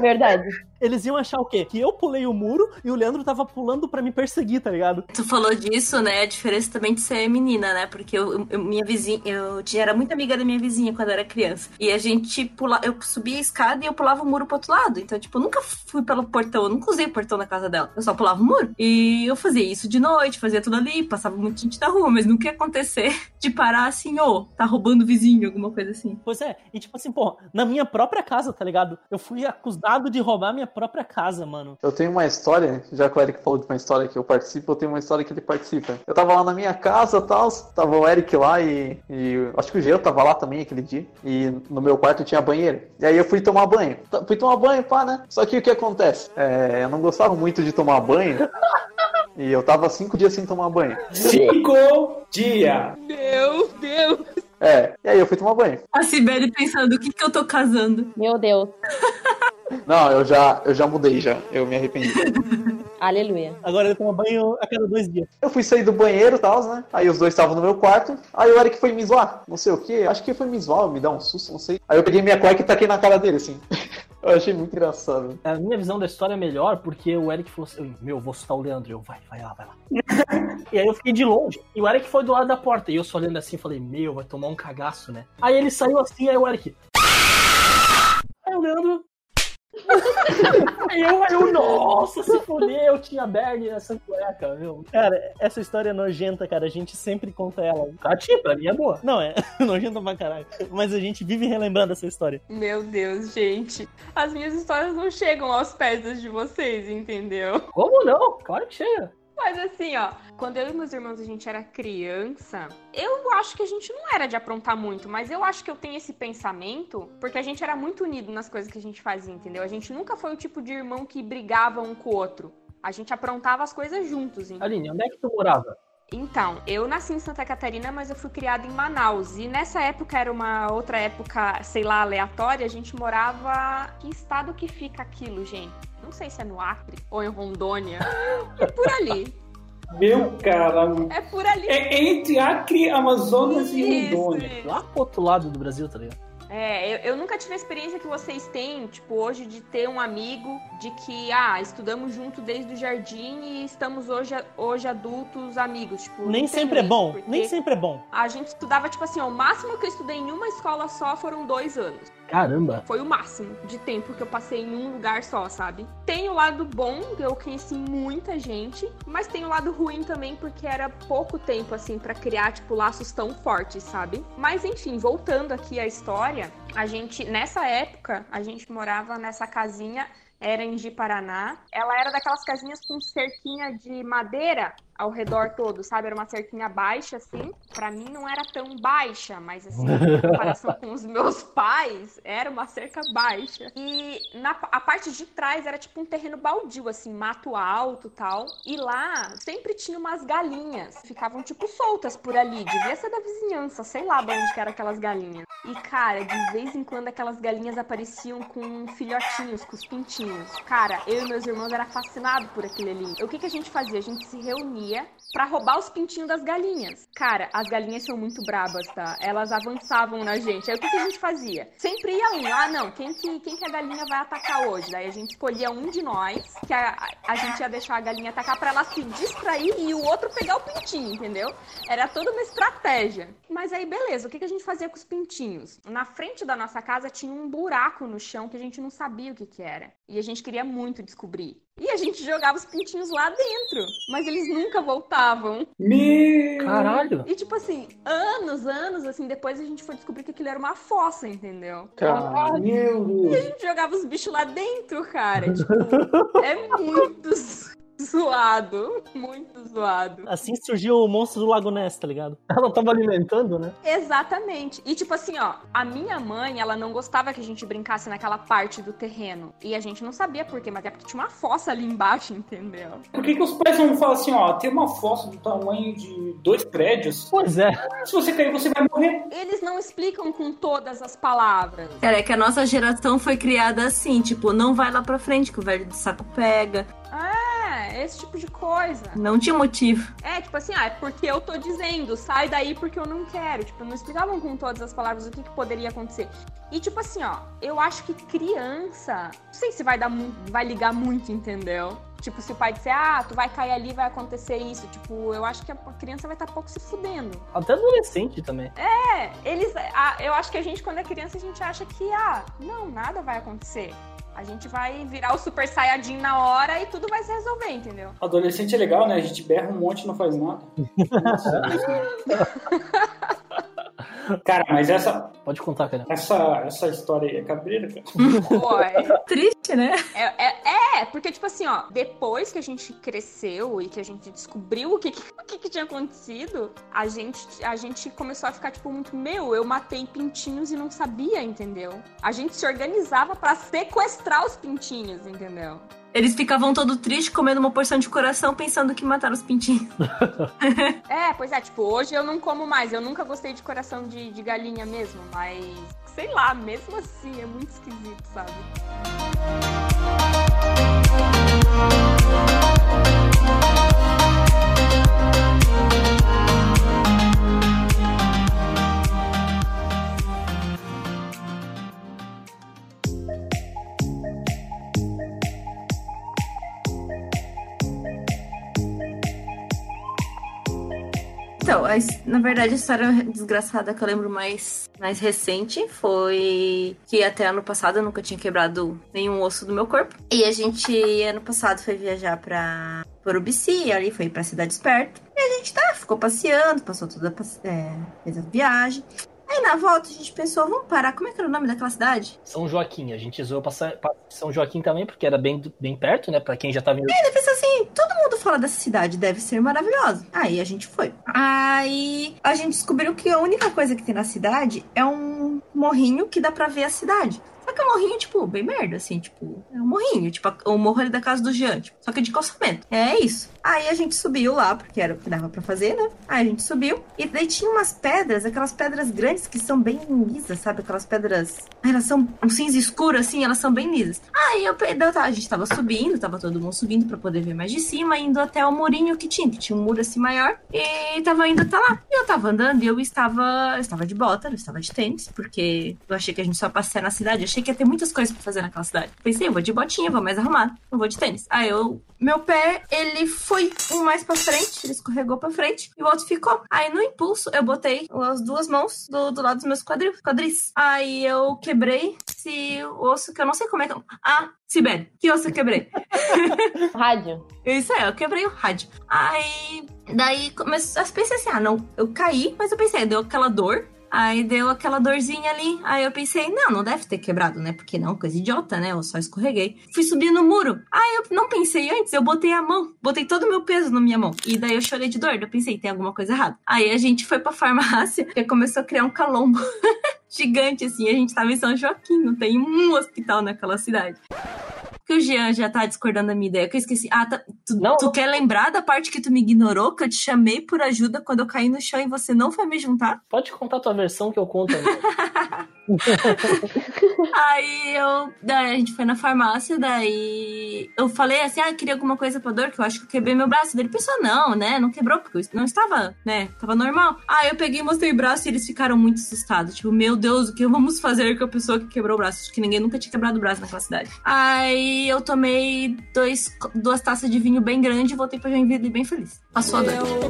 Verdade. Eles iam achar o quê? Que eu pulei o muro e o Leandro tava pulando pra me perseguir, tá ligado? Tu falou disso, né? A diferença também de ser menina, né? Porque eu, eu- minha vizinha, eu tinha, era muito amiga da minha vizinha quando eu era criança. E a gente pula, eu subia a escada e eu pulava o muro pro outro lado. Então, tipo, eu nunca fui pelo portão, eu nunca usei o portão na casa dela. Eu só pulava o muro. E eu fazia isso de noite, fazia tudo ali, passava muita gente na rua, mas nunca ia acontecer (laughs) de parar assim, ô, tá roubando o vizinho, alguma coisa assim. Pois é, e tipo assim, pô, na minha própria casa, tá ligado? Eu fui acusado de roubar minha própria casa, mano. Eu tenho uma história, já que o Eric falou de uma história que eu participo, eu tenho uma história que ele participa. Eu tava lá na minha casa e tal, tava o Eric lá e, e acho que o Geo tava lá também aquele dia. E no meu quarto tinha banheiro. E aí eu fui tomar banho. Fui tomar banho, pá, né? Só que o que acontece? É, eu não gostava muito de tomar banho. (laughs) E eu tava cinco dias sem tomar banho. Cinco dias. Meu Deus. É, e aí eu fui tomar banho. A Sibeli pensando, o que que eu tô casando? Meu Deus. (laughs) Não, eu já, eu já mudei já. Eu me arrependi. (laughs) Aleluia. Agora eu tomo banho a cada dois dias. Eu fui sair do banheiro e tal, né? Aí os dois estavam no meu quarto. Aí o Eric foi me zoar. Não sei o que. Acho que foi me zoar, me dar um susto, não sei. Aí eu peguei minha cueca e taquei na cara dele, assim. Eu achei muito engraçado. A minha visão da história é melhor porque o Eric falou assim: Meu, vou assustar o Leandro. Eu, vai, vai lá, vai lá. (laughs) e aí eu fiquei de longe. E o Eric foi do lado da porta. E eu só olhando assim, falei: Meu, vai tomar um cagaço, né? Aí ele saiu assim, aí o Eric. Aí o Leandro. Eu, aí eu, nossa, se fuder, eu tinha bag nessa cueca, meu. Cara, essa história é nojenta, cara. A gente sempre conta ela. Pra ti, pra mim é boa. Não, é (laughs) nojenta pra caralho. Mas a gente vive relembrando essa história. Meu Deus, gente. As minhas histórias não chegam aos pés das de vocês, entendeu? Como não? Claro que chega. Mas assim, ó, quando eu e meus irmãos a gente era criança, eu acho que a gente não era de aprontar muito, mas eu acho que eu tenho esse pensamento porque a gente era muito unido nas coisas que a gente fazia, entendeu? A gente nunca foi o tipo de irmão que brigava um com o outro. A gente aprontava as coisas juntos, entendeu? Aline, onde é que tu morava? Então, eu nasci em Santa Catarina, mas eu fui criada em Manaus. E nessa época era uma outra época, sei lá, aleatória. A gente morava. Que estado que fica aquilo, gente? Não sei se é no Acre ou em Rondônia. É por ali. (laughs) Meu caramba. É por ali. É entre Acre, Amazonas e Isso, Rondônia. isso. Lá pro outro lado do Brasil, tá ligado? É, eu, eu nunca tive a experiência que vocês têm, tipo, hoje de ter um amigo de que, ah, estudamos junto desde o jardim e estamos hoje, hoje adultos amigos. Tipo, Nem sempre é bom. Nem sempre é bom. A gente estudava, tipo assim, ó, o máximo que eu estudei em uma escola só foram dois anos. Caramba. Foi o máximo de tempo que eu passei em um lugar só, sabe? Tem o lado bom, eu conheci muita gente, mas tem o lado ruim também, porque era pouco tempo, assim, pra criar, tipo, laços tão fortes, sabe? Mas enfim, voltando aqui à história, a gente, nessa época, a gente morava nessa casinha, era em Ji-Paraná. Ela era daquelas casinhas com cerquinha de madeira ao redor todo, sabe? Era uma cerquinha baixa, assim. Pra mim não era tão baixa, mas assim, em (laughs) comparação com os meus pais, era uma cerca baixa. E na a parte de trás era tipo um terreno baldio, assim, mato alto tal. E lá sempre tinha umas galinhas. Ficavam, tipo, soltas por ali. Devia ser da vizinhança, sei lá de onde que eram aquelas galinhas. E, cara, de vez em quando aquelas galinhas apareciam com filhotinhos, com os pintinhos. Cara, eu e meus irmãos era fascinado por aquele ali. O que, que a gente fazia? A gente se reunia pra roubar os pintinhos das galinhas. Cara, as galinhas são muito brabas, tá? Elas avançavam na gente. Aí o que, que a gente fazia? Sempre ia um. Ah, não, quem que, quem que a galinha vai atacar hoje? Daí a gente escolhia um de nós, que a, a, gente ia deixar a galinha atacar pra ela se distrair e o outro pegar o pintinho, entendeu? Era toda uma estratégia. Mas aí, beleza, o que, que a gente fazia com os pintinhos? Na frente da nossa casa tinha um buraco no chão que a gente não sabia o que, que era. E a gente queria muito descobrir. E a gente jogava os pintinhos lá dentro, mas eles nunca voltavam. Meu... Caralho. E tipo assim, anos, anos assim, depois a gente foi descobrir que aquilo era uma fossa, entendeu? Caralho. Meu E a gente jogava os bichos lá dentro, cara. Tipo, (laughs) é muito (laughs) zoado. Muito zoado. Assim surgiu o monstro do Lago Ness, tá ligado? (laughs) Ela tava alimentando, né? Exatamente. E tipo assim, ó, a minha mãe, ela não gostava que a gente brincasse naquela parte do terreno. E a gente não sabia por quê, mas é porque tinha uma fossa ali embaixo, entendeu? Por que, que os pais não falam assim, ó, tem uma fossa do tamanho de dois prédios? Pois é. Se você cair, você vai morrer. Eles não explicam com todas as palavras. Cara, é que a nossa geração foi criada assim, tipo, não vai lá pra frente que o velho do saco pega. É, esse tipo de coisa. Não tinha motivo. É, tipo assim, ah, é porque eu tô dizendo, sai daí porque eu não quero. Tipo, não explicavam com todas as palavras o que, que poderia acontecer. E tipo assim, ó, eu acho que criança, não sei se vai dar muito, vai ligar muito, entendeu? Tipo, se o pai disser, ah, tu vai cair ali, vai acontecer isso. Tipo, eu acho que a criança vai estar pouco se fudendo. Até adolescente também. É, eles. ah, eu acho que a gente, quando é criança, a gente acha que, ah, não, nada vai acontecer. A gente vai virar o Super Saiyajin na hora e tudo vai se resolver, entendeu? Adolescente é legal, né? A gente berra um monte e não faz nada. (laughs) cara, mas essa, Pode contar, cara. essa, essa história aí é cabreira, cara. (laughs) Pô, é, Triste, né? é, é- é, porque, tipo assim, ó, depois que a gente cresceu e que a gente descobriu o que, que- o que, que tinha acontecido, a gente, a gente começou a ficar, tipo, muito, meu, eu matei pintinhos e não sabia, entendeu? A gente se organizava pra sequestrar os pintinhos, entendeu? Eles ficavam todo tristes comendo uma porção de coração pensando que mataram os pintinhos. (laughs) É, pois é, tipo, hoje eu não como mais. Eu nunca gostei de coração de, de galinha mesmo, mas sei lá, mesmo assim, é muito esquisito, sabe? Então, a na verdade, a história desgraçada que eu lembro mais, mais recente foi que até ano passado eu nunca tinha quebrado nenhum osso do meu corpo. E a gente, ano passado, foi viajar pra Urubici, ali foi pra cidades perto. E a gente tá, ficou passeando, passou toda é, fez a viagem. Aí na volta a gente pensou, vamos parar, como é que era o nome daquela cidade? São Joaquim. A gente zoou pra São Joaquim também, porque era bem, bem perto, né? Pra quem já tava em Aí eu pensei assim, todo mundo fala dessa cidade, deve ser maravilhosa. Aí a gente foi. Aí a gente descobriu que a única coisa que tem na cidade é um morrinho que dá pra ver a cidade. Só que é um morrinho, tipo, bem merda, assim, tipo, é um morrinho, tipo, o morro ali da casa do Jean, tipo, só que de calçamento. É isso. Aí a gente subiu lá, porque era o que dava pra fazer, né? Aí a gente subiu, e daí tinha umas pedras, aquelas pedras grandes que são bem lisas, sabe? Aquelas pedras. Elas são um cinza escuro, assim, elas são bem lisas. Aí eu, a gente tava subindo, tava todo mundo subindo pra poder ver mais de cima, indo até o murinho que tinha, que tinha um muro assim maior, e tava indo até lá. E eu tava andando e eu estava, eu estava de bota, eu estava de tênis, porque eu achei que a gente só passeia na cidade, eu achei que ia ter muitas coisas pra fazer naquela cidade. Pensei, eu vou de botinha, vou mais arrumado, não vou de tênis. Aí eu, meu pé, ele foi um mais pra frente, ele escorregou pra frente, e o outro ficou. Aí no impulso, eu botei as duas mãos do, do lado dos meus quadril, quadris. Aí eu quebrei esse osso que eu não sei como é que. Ah, Sibério, que osso eu quebrei? (laughs) Rádio. Isso aí, eu quebrei o rádio. Aí, daí comecei, eu pensei assim, ah, não, eu caí, mas eu pensei, deu aquela dor. Aí deu aquela dorzinha ali. Aí eu pensei, não, não deve ter quebrado, né? Porque não, coisa idiota, né? Eu só escorreguei. Fui subir no muro. Aí eu não pensei antes, eu botei a mão. Botei todo o meu peso na minha mão. E daí eu chorei de dor. Eu pensei, tem alguma coisa errada. Aí a gente foi pra farmácia (laughs) e começou a criar um calombo (laughs) gigante, assim. A gente tava em São Joaquim, não tem um hospital naquela cidade. Que o Jean já tá discordando da minha ideia, que eu esqueci. Ah, tá- tu, Não, tu não. quer lembrar da parte que tu me ignorou, que eu te chamei por ajuda quando eu caí no chão e você não foi me juntar? Pode contar a tua versão que eu conto. (laughs) Aí eu. Daí a gente foi na farmácia, daí eu falei assim: ah, queria alguma coisa pra dor, que eu acho que eu quebrei meu braço. Daí ele pensou, não, né? Não quebrou, porque eu não estava, né? Tava normal. Aí eu peguei e mostrei o braço e eles ficaram muito assustados. Tipo, meu Deus, o que vamos fazer com a pessoa que quebrou o braço? Acho que ninguém nunca tinha quebrado o braço naquela cidade. Aí eu tomei dois, duas taças de vinho bem grande e voltei pra Joinville bem feliz. Passou a dor.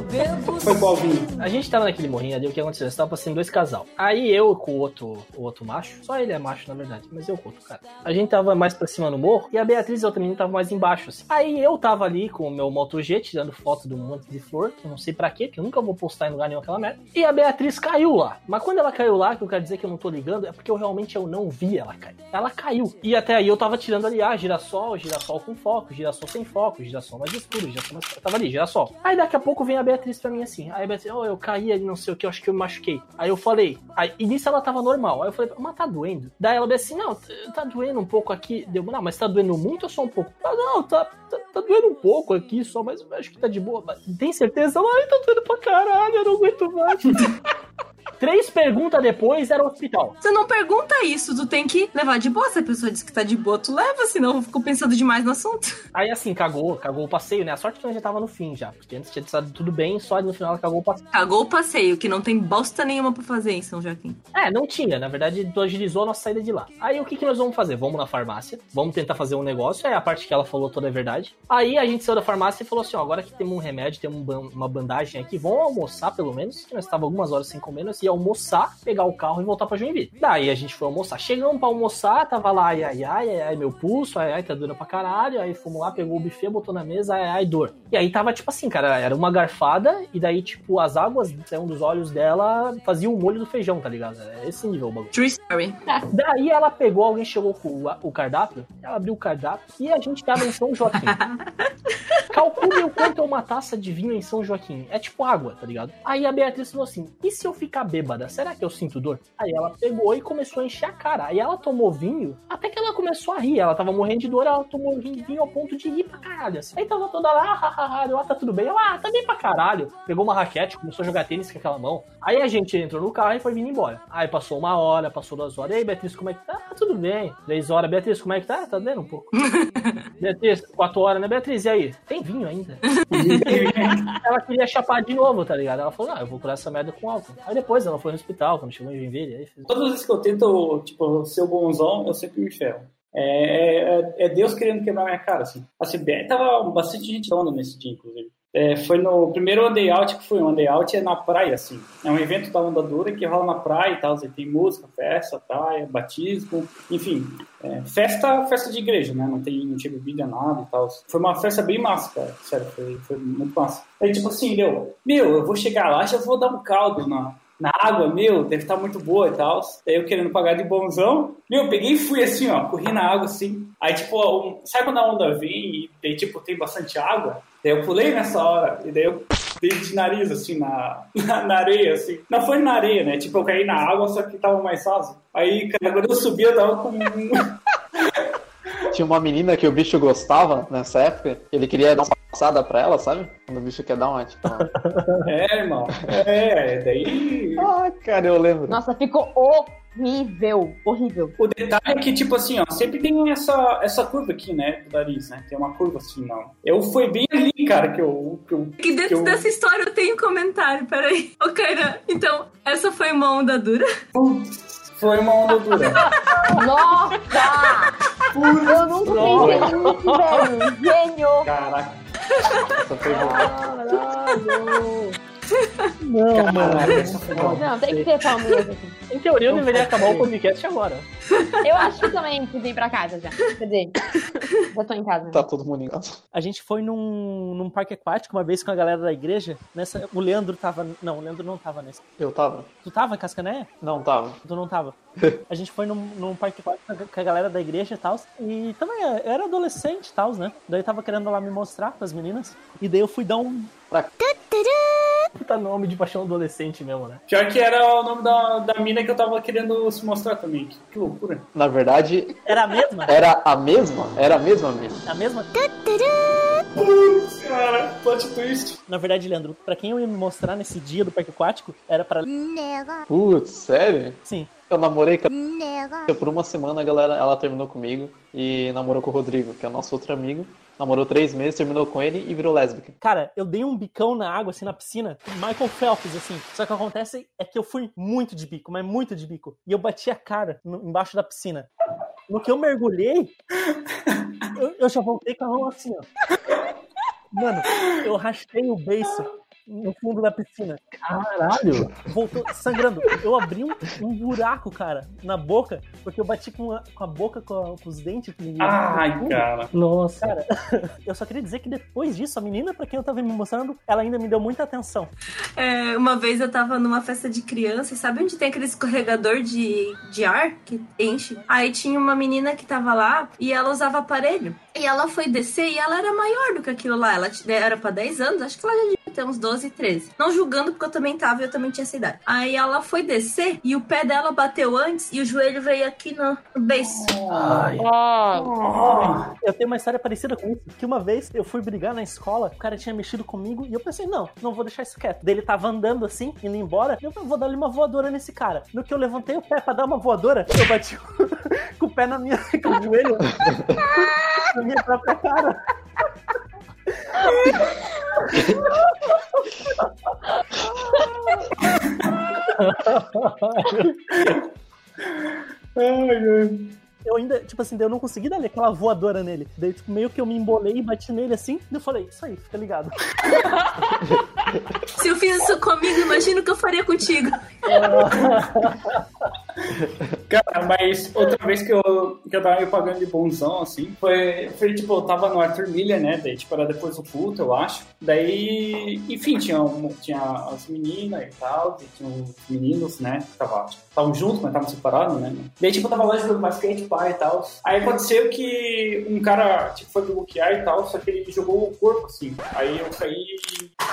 Foi qual vinho? A gente tava naquele morrinho ali, o que aconteceu? Você tava passando dois casal. Aí eu com o outro, o outro macho, só ele é macho na verdade, mas eu com o outro cara. A gente tava mais pra cima no morro e a Beatriz e a outra menina tava mais embaixo, assim. Aí eu tava ali com o meu Moto G tirando foto de um monte de flor, que eu não sei pra quê, que eu nunca vou postar em lugar nenhum aquela merda. E a Beatriz caiu lá. Mas quando ela caiu lá, que eu quero dizer que eu não tô ligando, é porque eu realmente eu não vi ela cair. Ela caiu. E até aí eu tava tirando ali, ah, girassol, girassol com foco, girassol sem foco, girassol mais escuro, girassol mais... Eu tava ali, girassol. Aí daqui a pouco vem a Beatriz pra mim assim. Aí a Beatriz, oh, eu caí ali, não sei o que, eu acho que eu me machuquei. Aí eu falei, aí, nisso ela tava normal. Aí eu falei, mas tá doendo? Daí ela disse assim, não, tá doendo um pouco aqui. Deu, não, mas tá doendo muito ou só um pouco? Ah, não, tá, tá, tá doendo um pouco aqui só, mas acho que tá de boa. Mas tem certeza? Ai, tá doendo pra caralho, eu não aguento mais. (laughs) Três perguntas depois era o hospital. Você não pergunta isso, tu tem que levar de boa. Se a pessoa diz que tá de boa, tu leva, senão eu fico pensando demais no assunto. Aí assim, cagou, cagou o passeio, né? A sorte que ela já tava no fim já. Porque antes tinha estado tudo bem, só no final ela cagou o passeio. Cagou o passeio, que não tem bosta nenhuma pra fazer em São Joaquim. É, não tinha. Na verdade, tu agilizou a nossa saída de lá. Aí o que, que nós vamos fazer? Vamos na farmácia, vamos tentar fazer um negócio. É a parte que ela falou toda é verdade. Aí a gente saiu da farmácia e falou assim: ó, agora que temos um remédio, temos um uma bandagem aqui, vamos almoçar pelo menos. Que nós estávamos algumas horas sem comer, nós ia almoçar, pegar o carro e voltar pra Joinville. Daí a gente foi almoçar. Chegamos pra almoçar, tava lá, ai, ai, ai, ai, ai, meu pulso, ai, ai, tá doendo pra caralho. Aí fomos lá, pegou o buffet, botou na mesa, ai, ai, dor. E aí tava tipo assim, cara, era uma garfada, e daí, tipo, as águas saiam dos olhos dela faziam o molho do feijão, tá ligado? Era esse nível o bagulho. True story. Daí ela pegou, alguém chegou com o, o cardápio, ela abriu o cardápio e a gente tava em São Joaquim. (laughs) Calcule o quanto é uma taça de vinho em São Joaquim. É tipo água, tá ligado? Aí a Beatriz falou assim: e se eu ficar bêbada, será que eu sinto dor? Aí ela pegou e começou a encher a cara. Aí ela tomou vinho, até que ela começou a rir. Ela tava morrendo de dor, ela tomou vinho ao ponto de rir pra caralho. Assim. Aí tava toda lá, ah, ah, ah, eu, ah, tá tudo bem. Eu, ah, tá bem pra caralho. Pegou uma raquete, começou a jogar tênis com aquela mão. Aí a gente entrou no carro e foi vindo embora. Aí passou uma hora, passou duas horas. E aí, Beatriz, como é que tá? Ah, tudo bem. Três horas. Beatriz, como é que tá? Tá doendo um pouco. (laughs) Beatriz, quatro horas, né, Beatriz? E aí? Tem vinho ainda? (laughs) ela queria chapar de novo, tá ligado? Ela falou, ah, eu vou curar essa merda com álcool. Aí depois ela foi no hospital, quando chegou em Joinville, aí fez... Todas as vezes que eu tento, tipo, ser o bonzão, eu sempre me ferro. É, é, é Deus querendo quebrar minha cara, assim. Assim, bem- tava bastante gente falando nesse dia, inclusive. É, foi no primeiro One Out que foi. One Day Out é na praia, assim. É um evento da Onda Dura que rola na praia e tal. Assim, tem música, festa, praia, batismo, enfim. é, festa, festa de igreja, né? Não tem, não tinha bebida, nada e tal. Foi uma festa bem massa, cara. Sério, foi, foi muito massa. Aí, tipo assim, meu, meu, eu vou chegar lá, já vou dar um caldo na, na água, meu, deve estar muito boa e tal. Daí eu querendo pagar de bonzão. Meu, eu peguei e fui assim, ó, corri na água assim. Aí, tipo, um, sabe quando a onda vem e tipo, tem bastante água? Daí eu pulei nessa hora e daí eu dei de nariz, assim, na, (laughs) na, na areia, assim. Não foi na areia, né? Tipo, eu caí na água, só que tava mais raso. Aí, cara, quando eu subi, eu tava com... (laughs) Tinha uma menina que o bicho gostava nessa época, ele queria dar uma passada pra ela, sabe? Quando o bicho quer dar uma, tipo. uma- (laughs) É, irmão. É, daí... ah, cara, eu lembro. Nossa, ficou horrível. Horrível. O detalhe é que, tipo assim, ó, sempre tem essa, essa curva aqui, né, do nariz, né? Tem uma curva assim, não. Eu fui bem ali, cara, que eu... Que eu Que dentro que eu- dessa história eu tenho um comentário, peraí. Ô, Kainan, então, essa foi uma onda dura? Putz, foi uma onda dura. Nossa! Eu nunca pensei nisso, velho. Gênio! Caraca. Essa foi boa. Não, foi boa. Não, tem que ter aqui. Em teoria eu deveria acabar o podcast agora. Eu acho que também podia ir pra casa já. Quer dizer, já tô em casa. Tá todo mundo em casa. A gente foi num, num parque aquático uma vez com a galera da igreja. Nessa, o Leandro tava. Não, o Leandro não tava nesse. Eu tava? Tu tava em Cascané? Não, tava. Tu não tava. A gente foi num, num parque aquático com a galera da igreja e tal. E também eu era adolescente e tal, né? Daí eu tava querendo lá me mostrar pras meninas. E daí eu fui dar um. Puta nome de paixão adolescente mesmo, né? Pior que era o nome da, da mina que eu tava querendo se mostrar também. Que, que loucura. Na verdade, Era a mesma? era a mesma? Era a mesma mina. A mesma? Putz, cara, plot twist. Na verdade, Leandro, pra quem eu ia me mostrar nesse dia do parque aquático, era pra. Putz, sério? Sim. Eu namorei com a... Por uma semana a galera, ela terminou comigo e namorou com o Rodrigo, que é o nosso outro amigo. Namorou três meses, terminou com ele e virou lésbica. Cara, eu dei um bicão na água, assim, na piscina. Michael Phelps, assim. Só que acontece é que eu fui muito de bico, mas muito de bico. E eu bati a cara no- embaixo da piscina. No que eu mergulhei, eu, eu já voltei com a mão assim, ó. Mano, eu rachei o beiço no fundo da piscina. Caralho! Voltou sangrando. Eu abri um, um buraco, cara, na boca, porque eu bati com a, com a boca, com, a- com os dentes. Com o- Ai, cara. Nossa. Cara, (laughs) eu só queria dizer que depois disso, a menina pra quem eu tava me mostrando, ela ainda me deu muita atenção. É, uma vez eu tava numa festa de criança, e sabe onde tem aquele escorregador de, de ar que enche? Aí tinha uma menina que tava lá e ela usava aparelho. E ela foi descer e ela era maior do que aquilo lá. Ela t- era pra 10 anos, acho que ela já ter uns 12, 13. Não julgando, porque eu também tava e eu também tinha essa idade. Aí ela foi descer e o pé dela bateu antes e o joelho veio aqui no, no beiço. Ai. Eu tenho uma história parecida com isso, que uma vez eu fui brigar na escola, o cara tinha mexido comigo e eu pensei, não, não vou deixar isso quieto. Daí ele tava andando assim, indo embora, e eu vou dar-lhe uma voadora nesse cara. No que eu levantei o pé pra dar uma voadora, eu bati (laughs) com o pé na minha, com o joelho (laughs) na minha própria cara. (laughs) Ai, ai. Eu ainda, tipo assim, daí eu não consegui dar aquela voadora nele. Daí, tipo, meio que eu me embolei e bati nele assim. Daí eu falei, isso aí, fica ligado. Se eu fiz isso comigo, imagina o que eu faria contigo. (laughs) Cara, mas outra vez que eu, que eu tava me pagando de bonzão, assim, foi, foi tipo, eu tava no Arthur Miller, né? Daí, tipo, era depois do culto, eu acho. Daí, enfim, tinha, tinha as meninas e tal, e tinha os meninos, né? que Tava, tipo, estavam juntos, mas estavam separados, né? Daí, tipo, eu tava lá jogando basquete, pai e tal. Aí aconteceu que um cara, tipo, foi bloquear e tal, só que ele jogou o corpo, assim. Aí eu caí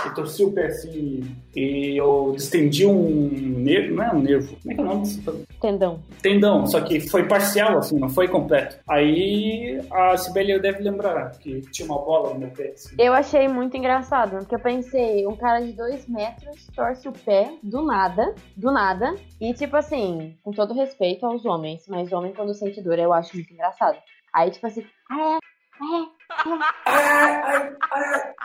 e torci o pé, assim, e eu distendi um nervo, não é um nervo, como é que é o nome disso? Tendão. tendão, só que foi parcial, assim, não foi completo. Aí a Sibeli deve lembrar que tinha uma bola no meu pé. Assim. Eu achei muito engraçado, porque eu pensei, um cara de dois metros torce o pé do nada, do nada. E tipo assim, com todo respeito aos homens, mas homem quando sente dor eu acho muito engraçado. Aí tipo assim.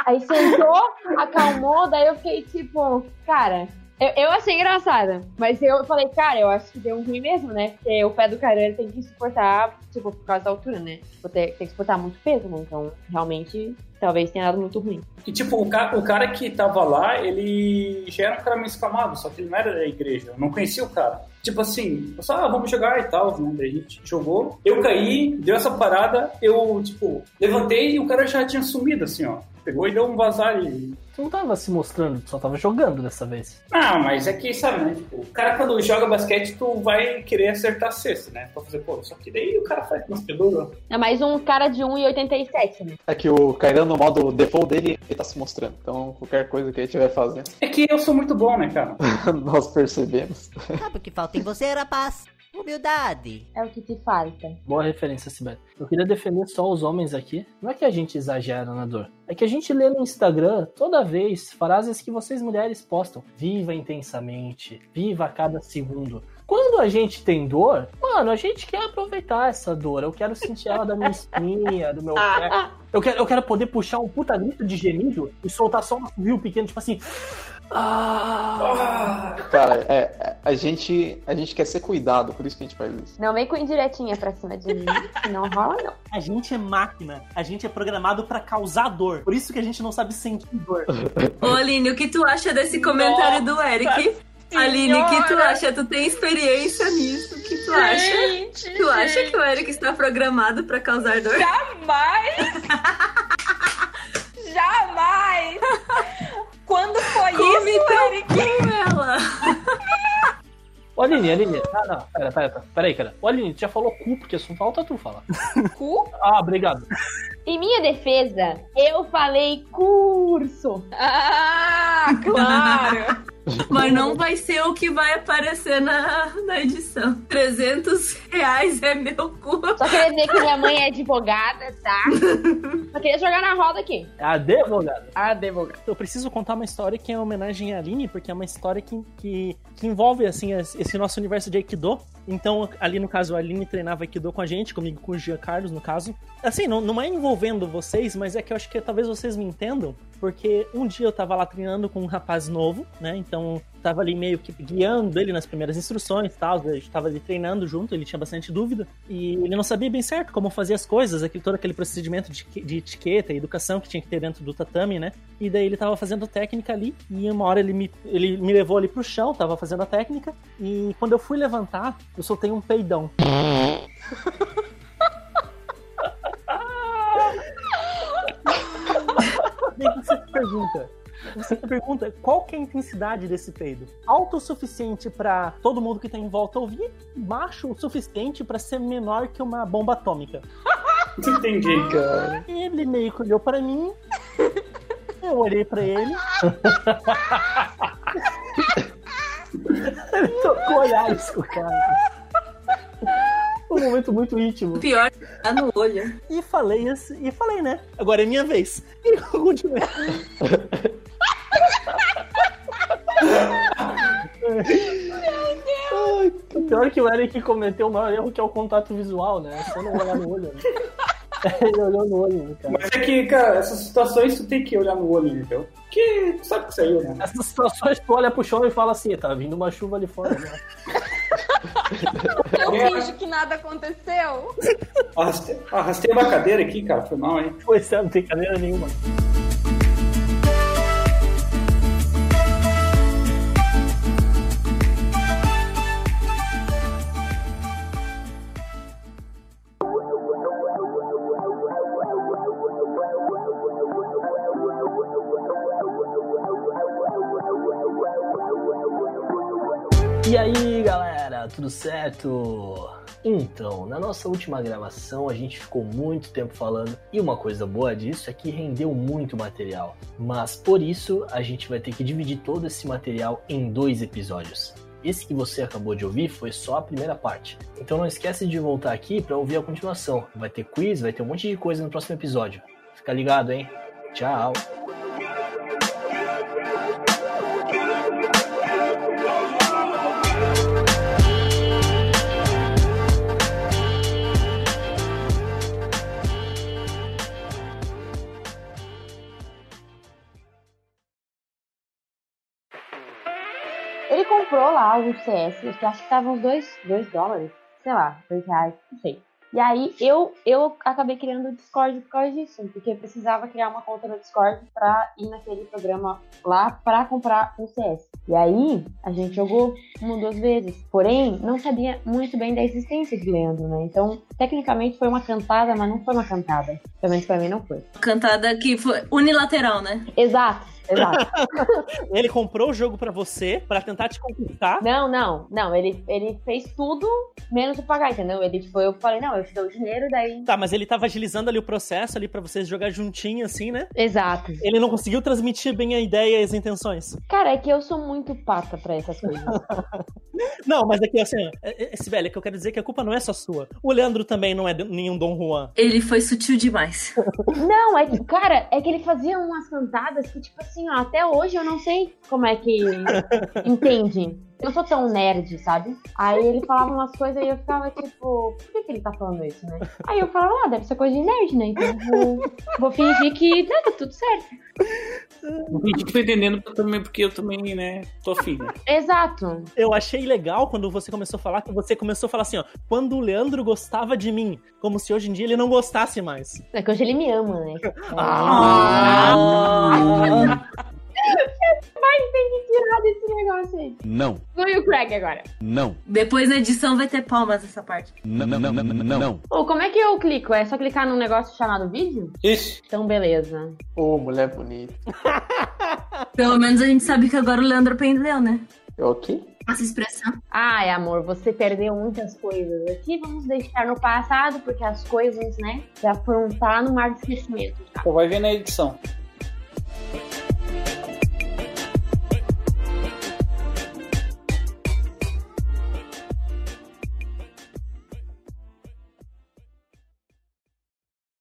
Aí sentou, acalmou, daí eu fiquei tipo, cara. Eu, eu achei engraçada, mas eu falei, cara, eu acho que deu um ruim mesmo, né? Porque o pé do cara ele tem que suportar, tipo, por causa da altura, né? Tipo, tem, tem que suportar muito peso, né? Então, realmente, talvez tenha dado muito ruim. E tipo, o cara, o cara que tava lá, ele já era um cara meio escamado, só que ele não era da igreja, eu não conhecia o cara. Tipo assim, eu só, ah, vamos jogar e tal, né? Daí a gente jogou. Eu caí, deu essa parada, eu, tipo, levantei e o cara já tinha sumido, assim, ó. Pegou e deu um vazar e Tu não tava se mostrando, tu só tava jogando dessa vez. Ah, mas é que, sabe, né? Tipo, o cara quando joga basquete, tu vai querer acertar a cesta, né? Pra fazer, pô, só que daí o cara faz umas peduras. É mais um cara de 1,87, né? É que o Kairan, no modo default dele, ele tá se mostrando. Então, qualquer coisa que ele estiver fazendo, É que eu sou muito bom, né, cara? (laughs) nós percebemos. Sabe o que falta em você, rapaz? Humildade. É o que te falta. Boa referência, Sibeli. Eu queria defender só os homens aqui. Não é que a gente exagera na dor. É que a gente lê no Instagram toda vez frases que vocês mulheres postam. Viva intensamente. Viva a cada segundo. Quando a gente tem dor, mano, a gente quer aproveitar essa dor. Eu quero sentir ela da minha espinha, do meu (laughs) pé. Eu quero, eu quero poder puxar um puta grito de gemido e soltar só um rio pequeno, tipo assim. Ah! Cara, é, a, gente, a gente quer ser cuidado, por isso que a gente faz isso. Não vem com indiretinha pra cima de mim, que não rola, não. A gente é máquina, a gente é programado pra causar dor. Por isso que a gente não sabe sentir dor. (laughs) Ô, Aline, o que tu acha desse comentário do Eric? Aline, o que tu Senhora. acha? Tu tem experiência nisso? O que tu acha? Gente, Tu acha que o Eric está programado pra causar dor? Jamais! (laughs) Jamais! Quando foi Come isso, teu Eric? cu, ela! Ô, Aline, Aline. Ah, não. Pera, pera, pera. Pera aí, cara. Ô, Aline, tu já falou cu, porque só falta tu falar. Cu? Ah, obrigado. Em minha defesa, eu falei curso. Ah, (laughs) claro! Mas não vai ser o que vai aparecer na, na edição. 300 reais é meu cu. Só queria dizer que minha mãe é advogada, tá? Só queria jogar na roda aqui. É advogado. Advogada. Eu preciso contar uma história que é homenagem à Aline, porque é uma história que, que, que envolve, assim, as- esse nosso universo de Aikido. Então, ali no caso, a Aline treinava Aikido com a gente, comigo com o Gia Carlos, no caso. Assim, não, não é envolvendo vocês, mas é que eu acho que talvez vocês me entendam, porque um dia eu tava lá treinando com um rapaz novo, né? Então, tava ali meio que guiando ele nas primeiras instruções e tal. A gente tava ali treinando junto, ele tinha bastante dúvida. E ele não sabia bem certo como fazer as coisas, aquele, todo aquele procedimento de, de etiqueta e educação que tinha que ter dentro do tatame, né? E daí ele tava fazendo técnica ali, e uma hora ele me, ele me levou ali pro chão, tava fazendo a técnica, e quando eu fui levantar, eu soltei um peidão. Daí você se pergunta. Você se pergunta qual que é a intensidade desse peido? Alto o suficiente pra todo mundo que tá em volta ouvir, baixo o suficiente pra ser menor que uma bomba atômica. (laughs) Entendi, cara. Ele meio que olhou pra mim, eu olhei pra ele. (laughs) ele tocou olhares com o cara. Um momento muito íntimo. Pior, tá no olho. E falei assim, e falei, né? Agora é minha vez. E (laughs) eu continuei. Ai, o pior é que o Eric cometeu o maior erro que é o contato visual, né? Você não olhar no olho. Né? (laughs) Ele olhou no olho, cara. Mas é que, cara, essas situações tu tem que olhar no olho, entendeu? Porque tu sabe que saiu, né? Essas situações tu olha pro chão e fala assim, tá vindo uma chuva ali fora, né? Eu É. finjo que nada aconteceu. Arrastei, arrastei uma cadeira aqui, cara. Foi mal, hein? Pois é, não tem cadeira nenhuma. E aí, galera, tudo certo? Então, na nossa última gravação a gente ficou muito tempo falando e uma coisa boa disso é que rendeu muito material. Mas por isso a gente vai ter que dividir todo esse material em dois episódios. Esse que você acabou de ouvir foi só a primeira parte. Então não esquece de voltar aqui para ouvir a continuação. Vai ter quiz, vai ter um monte de coisa no próximo episódio. Fica ligado, hein? Tchau. Comprou lá o CS, que acho que tava uns 2 dólares, sei lá, 2 reais, não sei. E aí eu, eu acabei criando o Discord por causa disso, porque eu precisava criar uma conta no Discord pra ir naquele programa lá pra comprar o CS. E aí a gente jogou uma ou duas vezes. Porém, não sabia muito bem da existência de Leandro, né? Então, tecnicamente foi uma cantada, mas não foi uma cantada. Pelo menos pra mim não foi. Cantada que foi unilateral, né? Exato, exato. (laughs) Ele comprou o jogo pra você, pra tentar te conquistar. Não, não, não. Ele, ele fez tudo menos o pagar, entendeu? Ele, tipo, eu falei, não, eu te dou o dinheiro, daí. Tá, mas ele tava agilizando ali o processo ali pra vocês jogar juntinho, assim, né? Exato. Ele não conseguiu transmitir bem a ideia e as intenções. Cara, é que eu sou muito pata pra essas coisas. (laughs) Não, mas aqui, assim, ó, é- é- Sibeli, é que eu quero dizer que a culpa não é só sua. O Leandro também não é nenhum Dom Juan. Ele foi sutil demais. não, é que, cara, é que ele fazia umas cantadas que, tipo assim, ó, até hoje eu não sei como é que (laughs) entende. Eu sou tão nerd, sabe? Aí ele falava umas coisas e eu ficava tipo, por que, que ele tá falando isso, né? Aí eu falava, ah, deve ser coisa de nerd, né? Então eu vou, vou fingir que tá, tá tudo certo. Não entendi que tô entendendo também, porque eu também, né, tô afim. né? Exato. Eu achei legal quando você começou a falar que você começou a falar assim, ó, quando o Leandro gostava de mim, como se hoje em dia ele não gostasse mais. É que hoje ele me ama, né? (laughs) (laughs) Mas tem que tirar desse negócio aí. Não, Foi o Craig agora. não, Depois na edição vai ter palmas essa parte. não, não, não, não, não. Ô, como é que eu clico? É só clicar num negócio chamado vídeo? Isso. Então, beleza. Ô, mulher bonita. (laughs) Pelo menos a gente sabe que agora o Leandro aprendeu, né? Eu aqui? Essa expressão. Ai, amor, você perdeu muitas coisas aqui. Vamos deixar no passado, porque as coisas, né, já foram tá no mar de esquecimento. Só vai ver na edição.